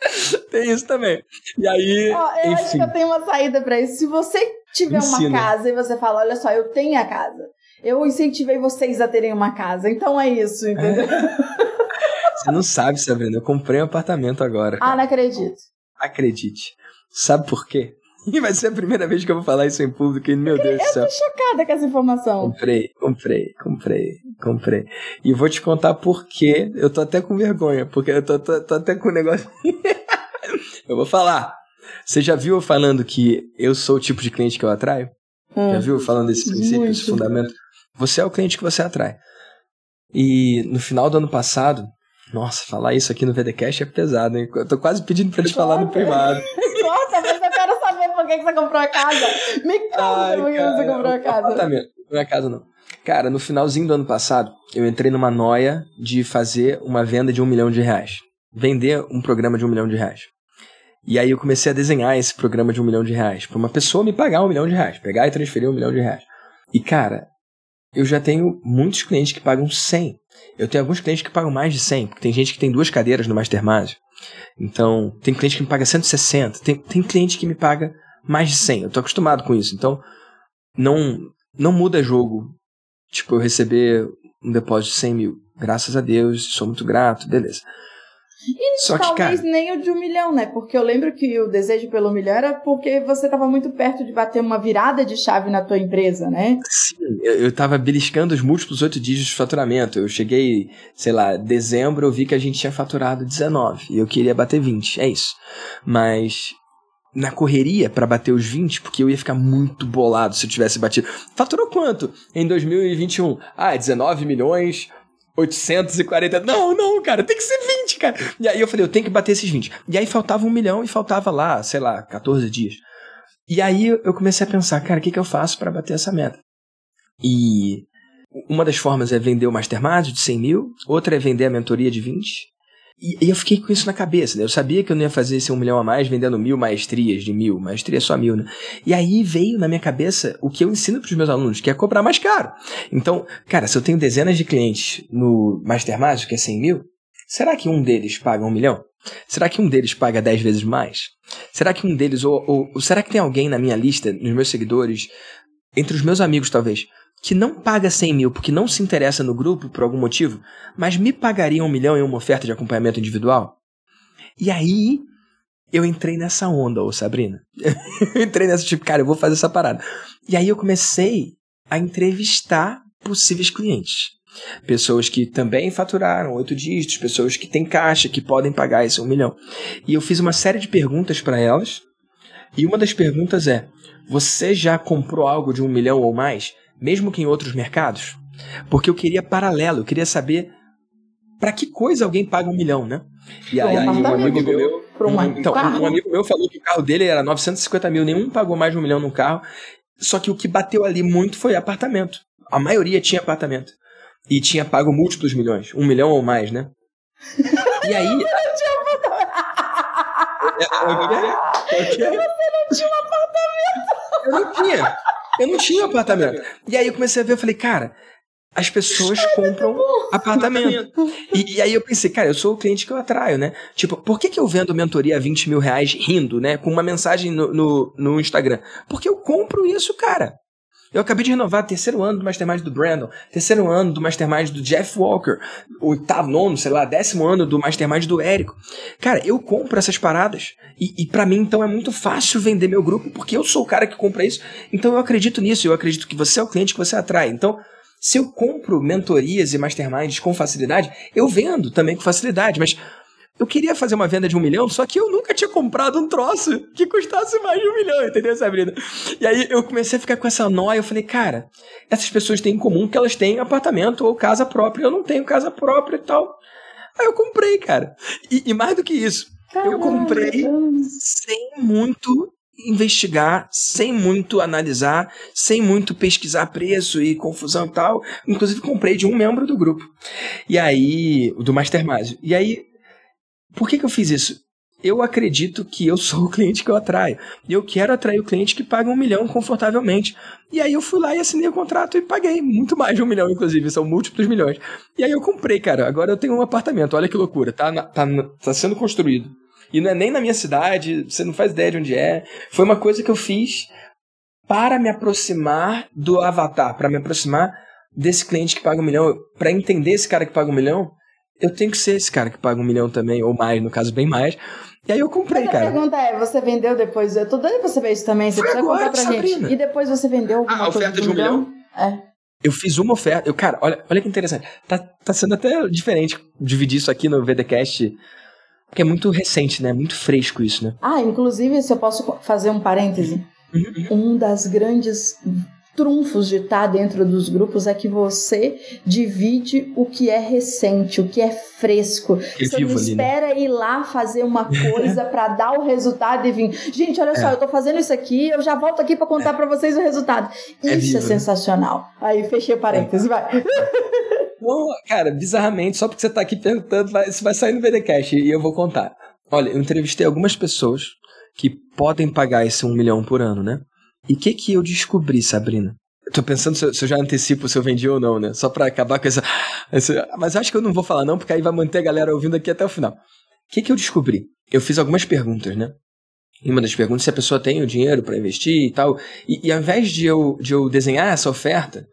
Speaker 1: tem isso também. E aí.
Speaker 2: Ó, eu enfim. acho que eu tenho uma saída para isso. Se você tiver Ensina. uma casa e você fala, olha só, eu tenho a casa. Eu incentivei vocês a terem uma casa. Então é isso, entendeu? É.
Speaker 1: Você não sabe, Sabrina. Eu comprei um apartamento agora.
Speaker 2: Ah, cara. Ah, não acredito.
Speaker 1: Acredite. Sabe por quê? E vai ser a primeira vez que eu vou falar isso em público, e meu eu Deus do céu.
Speaker 2: Eu tô chocada com essa informação.
Speaker 1: Comprei, comprei, comprei, comprei. E vou te contar por quê. Eu tô até com vergonha, porque eu tô, tô, tô até com um negócio. eu vou falar. Você já viu falando que eu sou o tipo de cliente que eu atraio? Hum, já viu falando desse princípio, muito. esse fundamento? Você é o cliente que você atrai. E no final do ano passado, nossa, falar isso aqui no VDCast é pesado, hein? Eu tô quase pedindo pra te falar no privado.
Speaker 2: Por que você comprou a casa. Me conta por que você comprou a casa.
Speaker 1: Apartamento. Não é casa, não. Cara, no finalzinho do ano passado, eu entrei numa noia de fazer uma venda de um milhão de reais. Vender um programa de um milhão de reais. E aí eu comecei a desenhar esse programa de um milhão de reais. Pra uma pessoa me pagar um milhão de reais. Pegar e transferir um milhão de reais. E, cara, eu já tenho muitos clientes que pagam 100. Eu tenho alguns clientes que pagam mais de 100, porque tem gente que tem duas cadeiras no Mastermind. Então, tem cliente que me paga 160, tem, tem cliente que me paga mais de 100. Eu tô acostumado com isso. Então, não, não muda jogo. Tipo, eu receber um depósito de 100 mil. Graças a Deus, sou muito grato, beleza.
Speaker 2: E Só talvez cara... nem o de um milhão, né? Porque eu lembro que o desejo pelo milhão era porque você estava muito perto de bater uma virada de chave na tua empresa, né?
Speaker 1: Sim, eu estava beliscando os múltiplos oito dígitos de faturamento. Eu cheguei, sei lá, dezembro, eu vi que a gente tinha faturado 19 e eu queria bater 20, é isso. Mas na correria para bater os 20, porque eu ia ficar muito bolado se eu tivesse batido. Faturou quanto em 2021? Ah, 19 milhões 840. Não, não, cara, tem que ser 20, cara. E aí eu falei, eu tenho que bater esses 20. E aí faltava um milhão e faltava lá, sei lá, 14 dias. E aí eu comecei a pensar, cara, o que, que eu faço para bater essa meta? E uma das formas é vender o Mastermind de 100 mil, outra é vender a mentoria de 20, e, e, eu fiquei com isso na cabeça, né? Eu sabia que eu não ia fazer esse um milhão a mais vendendo mil maestrias de mil. Maestria é só mil, né? E aí veio na minha cabeça o que eu ensino para os meus alunos, que é cobrar mais caro. Então, cara, se eu tenho dezenas de clientes no Mastermind, que é 100 mil, será que um deles paga um milhão? Será que um deles paga dez vezes mais? Será que um deles, ou, ou, ou será que tem alguém na minha lista, nos meus seguidores, entre os meus amigos talvez, que não paga 100 mil porque não se interessa no grupo por algum motivo, mas me pagaria um milhão em uma oferta de acompanhamento individual? E aí eu entrei nessa onda, ô Sabrina. eu entrei nessa tipo, cara, eu vou fazer essa parada. E aí eu comecei a entrevistar possíveis clientes. Pessoas que também faturaram oito dígitos, pessoas que têm caixa, que podem pagar esse um milhão. E eu fiz uma série de perguntas para elas. E uma das perguntas é: Você já comprou algo de um milhão ou mais? Mesmo que em outros mercados? Porque eu queria paralelo, eu queria saber para que coisa alguém paga um milhão, né?
Speaker 2: E aí, um, um amigo meu. Um,
Speaker 1: então, um amigo meu falou que o carro dele era 950 mil, nenhum pagou mais de um milhão num carro. Só que o que bateu ali muito foi apartamento. A maioria tinha apartamento. E tinha pago múltiplos milhões, um milhão ou mais, né? E aí.
Speaker 2: É, é, quê? Você não tinha um apartamento?
Speaker 1: Eu não tinha. Eu não tinha apartamento. E aí eu comecei a ver, eu falei, cara, as pessoas compram apartamento. E, e, aí eu pensei, cara, eu sou o cliente que eu atraio, né? Tipo, por que, que eu vendo mentoria a 20 mil reais rindo, né? Com uma mensagem no, no, no Instagram? Porque eu compro isso, cara. Eu acabei de renovar terceiro ano do Mastermind do Brandon, terceiro ano do Mastermind do Jeff Walker, oitavo, nono, sei lá, décimo ano do Mastermind do Érico. Cara, eu compro essas paradas. E, e para mim, então, é muito fácil vender meu grupo, porque eu sou o cara que compra isso. Então eu acredito nisso, eu acredito que você é o cliente que você atrai. Então, se eu compro mentorias e masterminds com facilidade, eu vendo também com facilidade, mas eu queria fazer uma venda de um milhão, só que eu nunca tinha comprado um troço que custasse mais de um milhão, entendeu, Sabrina? E aí eu comecei a ficar com essa nóia. Eu falei, cara, essas pessoas têm em comum que elas têm apartamento ou casa própria. Eu não tenho casa própria e tal. Aí eu comprei, cara. E, e mais do que isso, Caramba. eu comprei sem muito investigar, sem muito analisar, sem muito pesquisar preço e confusão e tal. Inclusive comprei de um membro do grupo. E aí, do Mastermind. E aí por que, que eu fiz isso? Eu acredito que eu sou o cliente que eu atraio. Eu quero atrair o cliente que paga um milhão confortavelmente. E aí eu fui lá e assinei o contrato e paguei muito mais de um milhão, inclusive, são múltiplos milhões. E aí eu comprei, cara. Agora eu tenho um apartamento, olha que loucura. Tá, tá, tá sendo construído. E não é nem na minha cidade, você não faz ideia de onde é. Foi uma coisa que eu fiz para me aproximar do avatar, para me aproximar desse cliente que paga um milhão, para entender esse cara que paga um milhão eu tenho que ser esse cara que paga um milhão também, ou mais, no caso, bem mais. E aí eu comprei, Mas cara.
Speaker 2: A pergunta é: você vendeu depois? Eu tô doido pra saber isso também. Você Foi precisa agora, contar pra Sabrina. gente. E depois você vendeu alguma ah,
Speaker 1: oferta de um milhão? milhão? É. Eu fiz uma oferta. Eu, cara, olha, olha que interessante. Tá, tá sendo até diferente dividir isso aqui no VDCast. Porque é muito recente, né? Muito fresco isso, né?
Speaker 2: Ah, inclusive, se eu posso fazer um parêntese. Uhum. Um das grandes trunfos de estar dentro dos grupos é que você divide o que é recente, o que é fresco. Eu você não ali, né? espera ir lá fazer uma coisa para dar o resultado e vir. Gente, olha é. só, eu tô fazendo isso aqui, eu já volto aqui para contar é. para vocês o resultado. É isso é, vivo, é sensacional. Né? Aí fechei parênteses, vai.
Speaker 1: Não, cara, bizarramente, só porque você tá aqui perguntando, vai, isso vai sair no VDCast e eu vou contar. Olha, eu entrevistei algumas pessoas que podem pagar esse um milhão por ano, né? E o que que eu descobri, Sabrina? Eu tô pensando se eu, se eu, já antecipo se eu vendi ou não, né? Só pra acabar com essa. Mas acho que eu não vou falar, não, porque aí vai manter a galera ouvindo aqui até o final. O que que eu descobri? Eu fiz algumas perguntas, né? E uma das perguntas é se a pessoa tem o dinheiro para investir e tal. E, e ao invés de eu, de eu desenhar essa oferta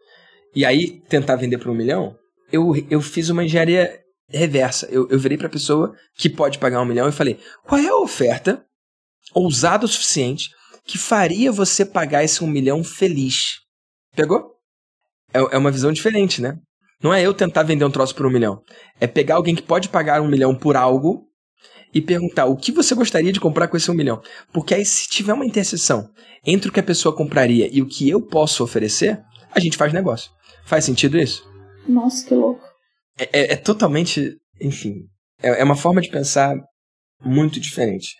Speaker 1: e aí tentar vender por um milhão, eu, eu fiz uma engenharia reversa. Eu, eu virei pra pessoa que pode pagar um milhão e falei: qual é a oferta ousada o suficiente que faria você pagar esse um milhão feliz? Pegou? É, é uma visão diferente, né? Não é eu tentar vender um troço por um milhão. É pegar alguém que pode pagar um milhão por algo e perguntar o que você gostaria de comprar com esse um milhão. Porque aí, se tiver uma interseção entre o que a pessoa compraria e o que eu posso oferecer, a gente faz negócio. Faz sentido isso?
Speaker 2: Nossa, que louco.
Speaker 1: É, é, é totalmente. Enfim. É, é, uma forma de pensar muito diferente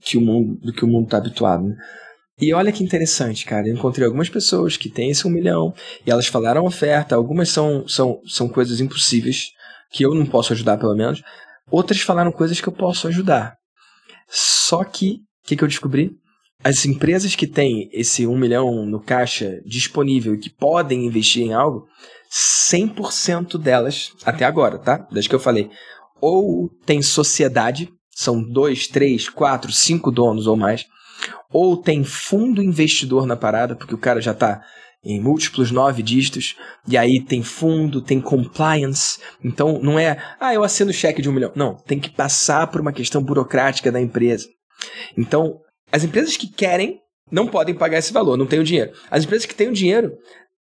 Speaker 1: que o mundo, do que o mundo está habituado. Né? E olha que interessante, cara. Eu encontrei algumas pessoas que têm esse um milhão e elas falaram oferta. Algumas são, são, são coisas impossíveis que eu não posso ajudar, pelo menos. Outras falaram coisas que eu posso ajudar. Só que, o que, que eu descobri? As empresas que têm esse um milhão no caixa disponível e que podem investir em algo, 100% delas, até agora, tá? Desde que eu falei, ou tem sociedade, são dois, três, quatro, cinco donos ou mais, ou tem fundo investidor na parada, porque o cara já está em múltiplos nove dígitos, e aí tem fundo, tem compliance. Então não é, ah, eu assino cheque de um milhão. Não, tem que passar por uma questão burocrática da empresa. Então, as empresas que querem não podem pagar esse valor, não têm o dinheiro. As empresas que têm o dinheiro,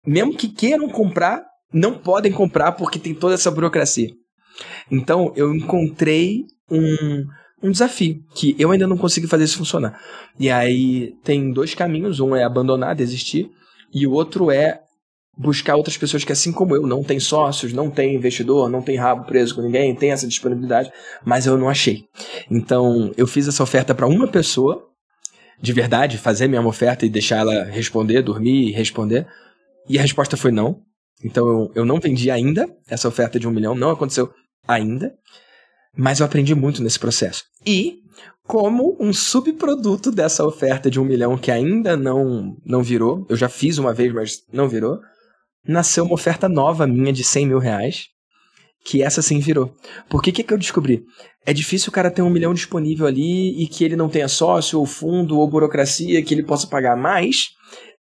Speaker 1: mesmo que queiram comprar, não podem comprar porque tem toda essa burocracia. Então, eu encontrei um, um desafio, que eu ainda não consegui fazer isso funcionar. E aí tem dois caminhos, um é abandonar, desistir, e o outro é buscar outras pessoas que, assim como eu, não tem sócios, não tem investidor, não tem rabo preso com ninguém, tem essa disponibilidade, mas eu não achei. Então, eu fiz essa oferta para uma pessoa, de verdade, fazer minha oferta e deixar ela responder, dormir e responder, e a resposta foi não. Então, eu, eu não vendi ainda essa oferta de um milhão, não aconteceu ainda, mas eu aprendi muito nesse processo. E como um subproduto dessa oferta de um milhão que ainda não, não virou, eu já fiz uma vez, mas não virou, nasceu uma oferta nova minha de 100 mil reais, que essa sim virou. Por que que eu descobri? É difícil o cara ter um milhão disponível ali e que ele não tenha sócio, ou fundo, ou burocracia, que ele possa pagar mais.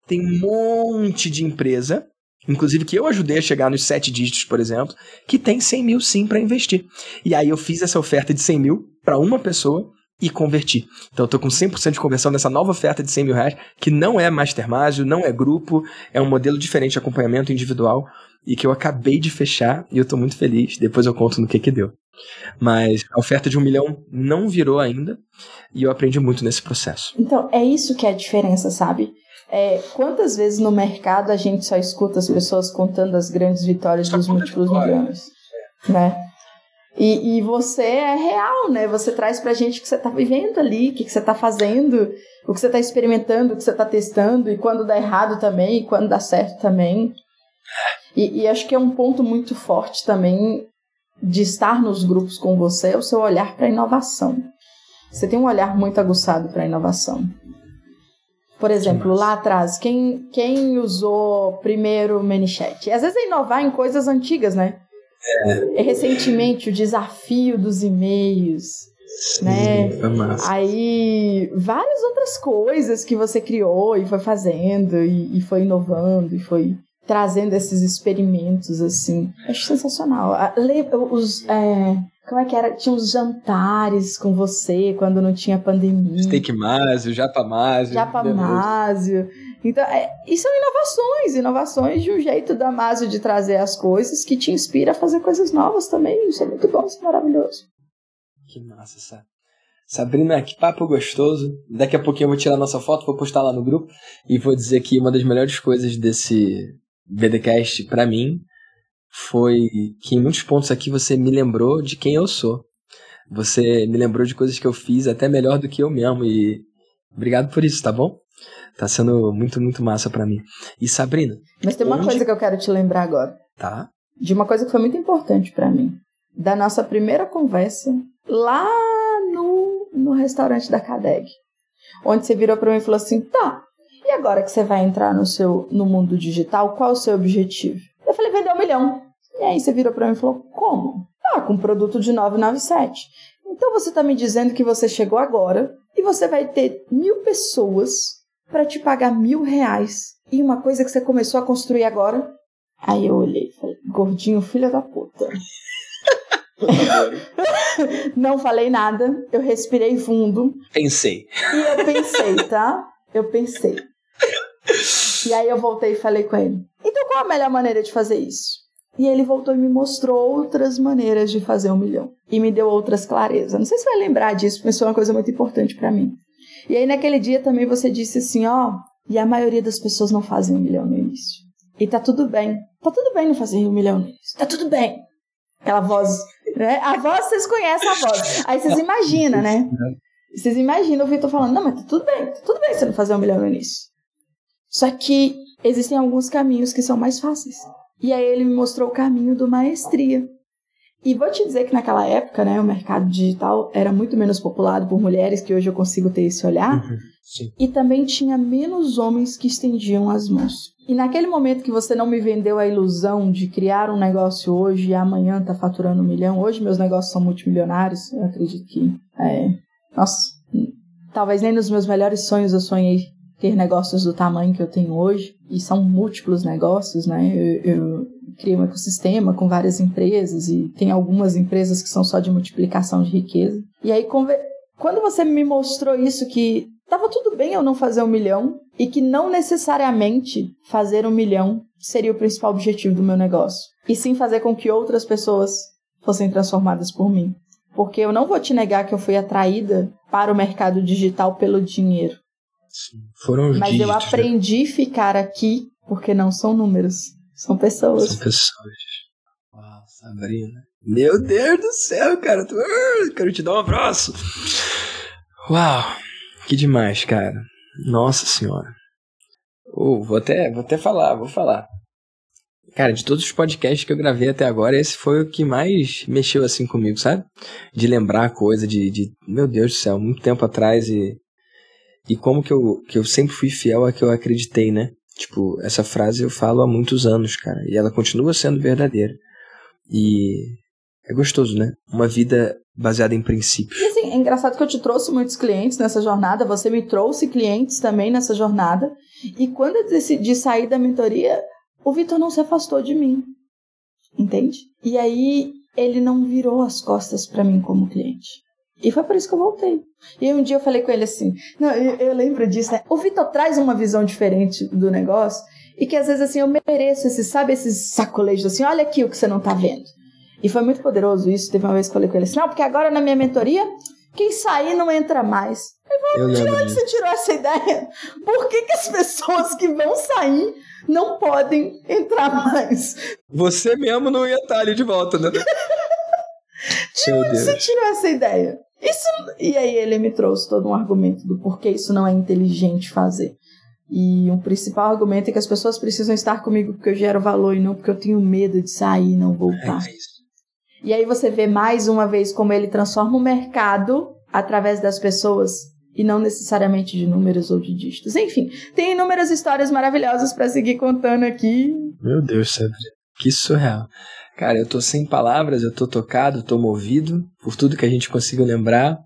Speaker 1: Tem um monte de empresa, inclusive que eu ajudei a chegar nos sete dígitos, por exemplo, que tem 100 mil sim para investir. E aí eu fiz essa oferta de 100 mil para uma pessoa e converti. Então eu tô com 100% de conversão nessa nova oferta de 100 mil reais, que não é Mastermásio, não é grupo, é um modelo diferente de acompanhamento individual e que eu acabei de fechar e eu tô muito feliz. Depois eu conto no que que deu. Mas a oferta de um milhão não virou ainda e eu aprendi muito nesse processo.
Speaker 2: Então, é isso que é a diferença, sabe? É, quantas vezes no mercado a gente só escuta as pessoas contando as grandes vitórias só dos múltiplos milhões? Né? E, e você é real, né? Você traz pra gente o que você tá vivendo ali, o que, que você tá fazendo, o que você tá experimentando, o que você tá testando, e quando dá errado também, e quando dá certo também. E, e acho que é um ponto muito forte também de estar nos grupos com você é o seu olhar para inovação. Você tem um olhar muito aguçado para inovação. Por exemplo, lá atrás, quem, quem usou primeiro o ManyChat? Às vezes é inovar em coisas antigas, né? É. Recentemente, o desafio dos e-mails. Sim, né? Aí, várias outras coisas que você criou e foi fazendo, e, e foi inovando, e foi trazendo esses experimentos, assim. Acho sensacional. Os, é, como é que era? Tinha uns jantares com você quando não tinha pandemia.
Speaker 1: Steak Másio, Japa Másio.
Speaker 2: Japa Másio. Então, é, e são inovações, inovações de um jeito da Másio de trazer as coisas que te inspira a fazer coisas novas também. Isso é muito bom, isso é maravilhoso.
Speaker 1: Que massa, sabe? Sabrina, que papo gostoso. Daqui a pouquinho eu vou tirar nossa foto, vou postar lá no grupo e vou dizer que uma das melhores coisas desse BDcast para mim foi que em muitos pontos aqui você me lembrou de quem eu sou. Você me lembrou de coisas que eu fiz até melhor do que eu mesmo e obrigado por isso, tá bom? Tá sendo muito, muito massa para mim. E Sabrina.
Speaker 2: Mas tem uma onde... coisa que eu quero te lembrar agora.
Speaker 1: Tá.
Speaker 2: De uma coisa que foi muito importante para mim. Da nossa primeira conversa lá no, no restaurante da Cadeg. Onde você virou para mim e falou assim: tá, e agora que você vai entrar no, seu, no mundo digital, qual o seu objetivo? Eu falei: vender um milhão. E aí você virou para mim e falou: como? Ah, com um produto de 997. Então você está me dizendo que você chegou agora e você vai ter mil pessoas para te pagar mil reais e uma coisa que você começou a construir agora? Aí eu olhei e falei, gordinho, filha da puta. não falei nada, eu respirei fundo.
Speaker 1: Pensei.
Speaker 2: E eu pensei, tá? Eu pensei. E aí eu voltei e falei com ele: então qual a melhor maneira de fazer isso? E ele voltou e me mostrou outras maneiras de fazer um milhão. E me deu outras clarezas. Não sei se você vai lembrar disso, porque isso é uma coisa muito importante para mim. E aí naquele dia também você disse assim, ó, e a maioria das pessoas não fazem um milhão no início. E tá tudo bem. Tá tudo bem não fazer um milhão no início. Tá tudo bem. Aquela voz, né? A voz, vocês conhecem a voz. Aí vocês imaginam, né? Vocês imaginam o Vitor falando, não, mas tá tudo bem, tá tudo bem você não fazer um milhão no início. Só que existem alguns caminhos que são mais fáceis. E aí ele me mostrou o caminho do maestria. E vou te dizer que naquela época, né, o mercado digital era muito menos populado por mulheres, que hoje eu consigo ter esse olhar. Uhum, e também tinha menos homens que estendiam as mãos. E naquele momento que você não me vendeu a ilusão de criar um negócio hoje e amanhã tá faturando um milhão, hoje meus negócios são multimilionários, eu acredito que é. Nossa, talvez nem nos meus melhores sonhos eu sonhei ter negócios do tamanho que eu tenho hoje, e são múltiplos negócios, né? Eu, eu criei um ecossistema com várias empresas, e tem algumas empresas que são só de multiplicação de riqueza. E aí, quando você me mostrou isso, que estava tudo bem eu não fazer um milhão, e que não necessariamente fazer um milhão seria o principal objetivo do meu negócio, e sim fazer com que outras pessoas fossem transformadas por mim. Porque eu não vou te negar que eu fui atraída para o mercado digital pelo dinheiro.
Speaker 1: Foram os
Speaker 2: Mas eu né? aprendi a né? ficar aqui porque não são números, são pessoas.
Speaker 1: São pessoas. Uau, Sabrina. Meu Deus do céu, cara. Tu... Quero te dar um abraço. Uau, que demais, cara. Nossa senhora. Oh, vou até, vou até falar, vou falar. Cara, de todos os podcasts que eu gravei até agora, esse foi o que mais mexeu assim comigo, sabe? De lembrar a coisa, de, de. Meu Deus do céu, muito tempo atrás e e como que eu, que eu sempre fui fiel a que eu acreditei, né? Tipo, essa frase eu falo há muitos anos, cara. E ela continua sendo verdadeira. E é gostoso, né? Uma vida baseada em princípios.
Speaker 2: E assim, é engraçado que eu te trouxe muitos clientes nessa jornada, você me trouxe clientes também nessa jornada. E quando eu decidi sair da mentoria, o Vitor não se afastou de mim. Entende? E aí ele não virou as costas para mim como cliente. E foi por isso que eu voltei. E um dia eu falei com ele assim: não, eu, eu lembro disso, né? O Vitor traz uma visão diferente do negócio e que às vezes assim eu mereço esse, sabe, esses sacolejos assim: olha aqui o que você não tá vendo. E foi muito poderoso isso. Teve uma vez que eu falei com ele assim: não, porque agora na minha mentoria, quem sair não entra mais. Ele falou: de onde você tirou essa ideia? Por que, que as pessoas que vão sair não podem entrar mais?
Speaker 1: Você mesmo não ia estar ali de volta, né?
Speaker 2: de onde você tirou essa ideia? Isso, e aí ele me trouxe todo um argumento do porquê isso não é inteligente fazer. E um principal argumento é que as pessoas precisam estar comigo porque eu gero valor e não porque eu tenho medo de sair e não voltar. É e aí você vê mais uma vez como ele transforma o mercado através das pessoas e não necessariamente de números ou de dígitos. Enfim, tem inúmeras histórias maravilhosas para seguir contando aqui.
Speaker 1: Meu Deus, Cedric, que surreal. Cara, eu tô sem palavras, eu tô tocado, tô movido por tudo que a gente conseguiu lembrar.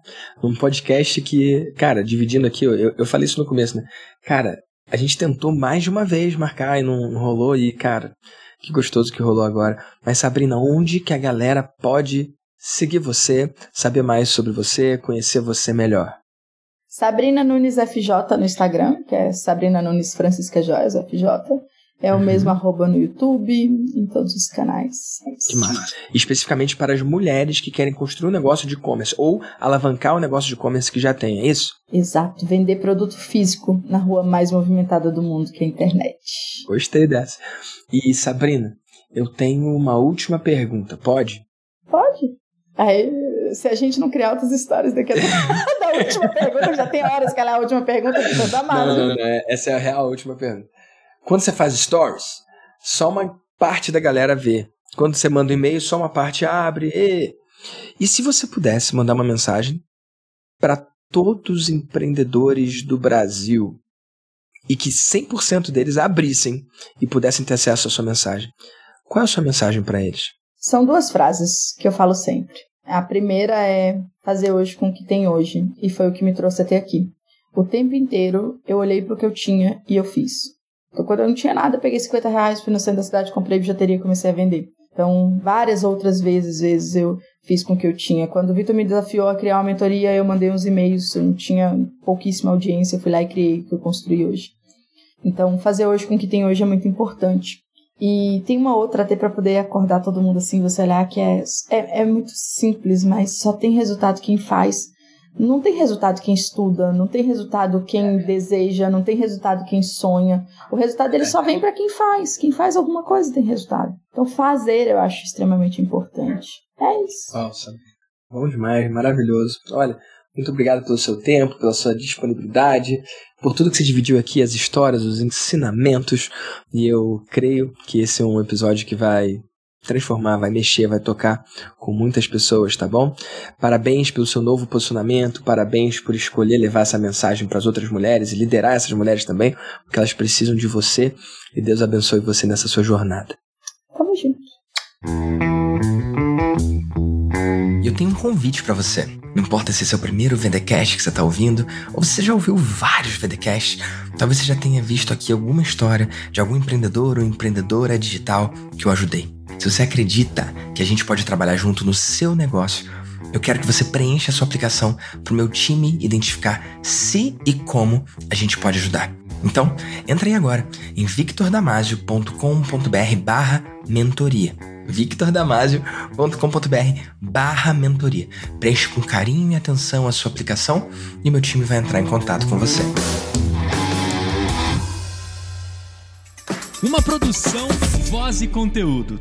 Speaker 1: Um podcast que, cara, dividindo aqui, eu, eu falei isso no começo, né? Cara, a gente tentou mais de uma vez marcar e não, não rolou, e, cara, que gostoso que rolou agora. Mas, Sabrina, onde que a galera pode seguir você, saber mais sobre você, conhecer você melhor?
Speaker 2: Sabrina Nunes FJ no Instagram, que é Sabrina Nunes Francisca Joias FJ. É o uhum. mesmo arroba no YouTube, em todos os canais.
Speaker 1: É que massa. Especificamente para as mulheres que querem construir um negócio de e-commerce ou alavancar o negócio de e-commerce que já tem, é isso?
Speaker 2: Exato. Vender produto físico na rua mais movimentada do mundo, que é a internet.
Speaker 1: Gostei dessa. E Sabrina, eu tenho uma última pergunta, pode?
Speaker 2: Pode. Aí, se a gente não criar outras histórias daqui a da última pergunta, já tem horas que ela é a última pergunta, então tá mal.
Speaker 1: Não, não, não, essa é a real última pergunta. Quando você faz stories, só uma parte da galera vê. Quando você manda um e-mail, só uma parte abre. E, e se você pudesse mandar uma mensagem para todos os empreendedores do Brasil e que 100% deles abrissem e pudessem ter acesso à sua mensagem, qual é a sua mensagem para eles?
Speaker 2: São duas frases que eu falo sempre. A primeira é fazer hoje com o que tem hoje, e foi o que me trouxe até aqui. O tempo inteiro eu olhei para o que eu tinha e eu fiz. Então, quando eu não tinha nada, peguei 50 reais, fui no centro da cidade, comprei bijuteria e comecei a vender. Então, várias outras vezes, vezes eu fiz com o que eu tinha. Quando o Vitor me desafiou a criar uma mentoria, eu mandei uns e-mails, eu não tinha pouquíssima audiência, fui lá e criei o que eu construí hoje. Então, fazer hoje com o que tem hoje é muito importante. E tem uma outra até para poder acordar todo mundo assim, você olhar que é, é, é muito simples, mas só tem resultado quem faz. Não tem resultado quem estuda, não tem resultado quem deseja, não tem resultado quem sonha. O resultado ele só vem para quem faz. Quem faz alguma coisa tem resultado. Então fazer eu acho extremamente importante. É isso.
Speaker 1: Nossa, bom demais, maravilhoso. Olha, muito obrigado pelo seu tempo, pela sua disponibilidade, por tudo que você dividiu aqui, as histórias, os ensinamentos. E eu creio que esse é um episódio que vai transformar, vai mexer, vai tocar com muitas pessoas, tá bom? Parabéns pelo seu novo posicionamento, parabéns por escolher levar essa mensagem para as outras mulheres e liderar essas mulheres também, porque elas precisam de você e Deus abençoe você nessa sua jornada.
Speaker 2: Tamo junto.
Speaker 1: Eu tenho um convite para você. Não importa se é o primeiro VDcast que você está ouvindo, ou você já ouviu vários VDcasts, talvez você já tenha visto aqui alguma história de algum empreendedor ou empreendedora digital que eu ajudei. Se você acredita que a gente pode trabalhar junto no seu negócio, eu quero que você preencha a sua aplicação para o meu time identificar se e como a gente pode ajudar. Então, entra aí agora em victordamasio.com.br barra mentoria. victordamasio.com.br barra mentoria. Preencha com carinho e atenção a sua aplicação e meu time vai entrar em contato com você.
Speaker 3: Uma produção, voz e conteúdo.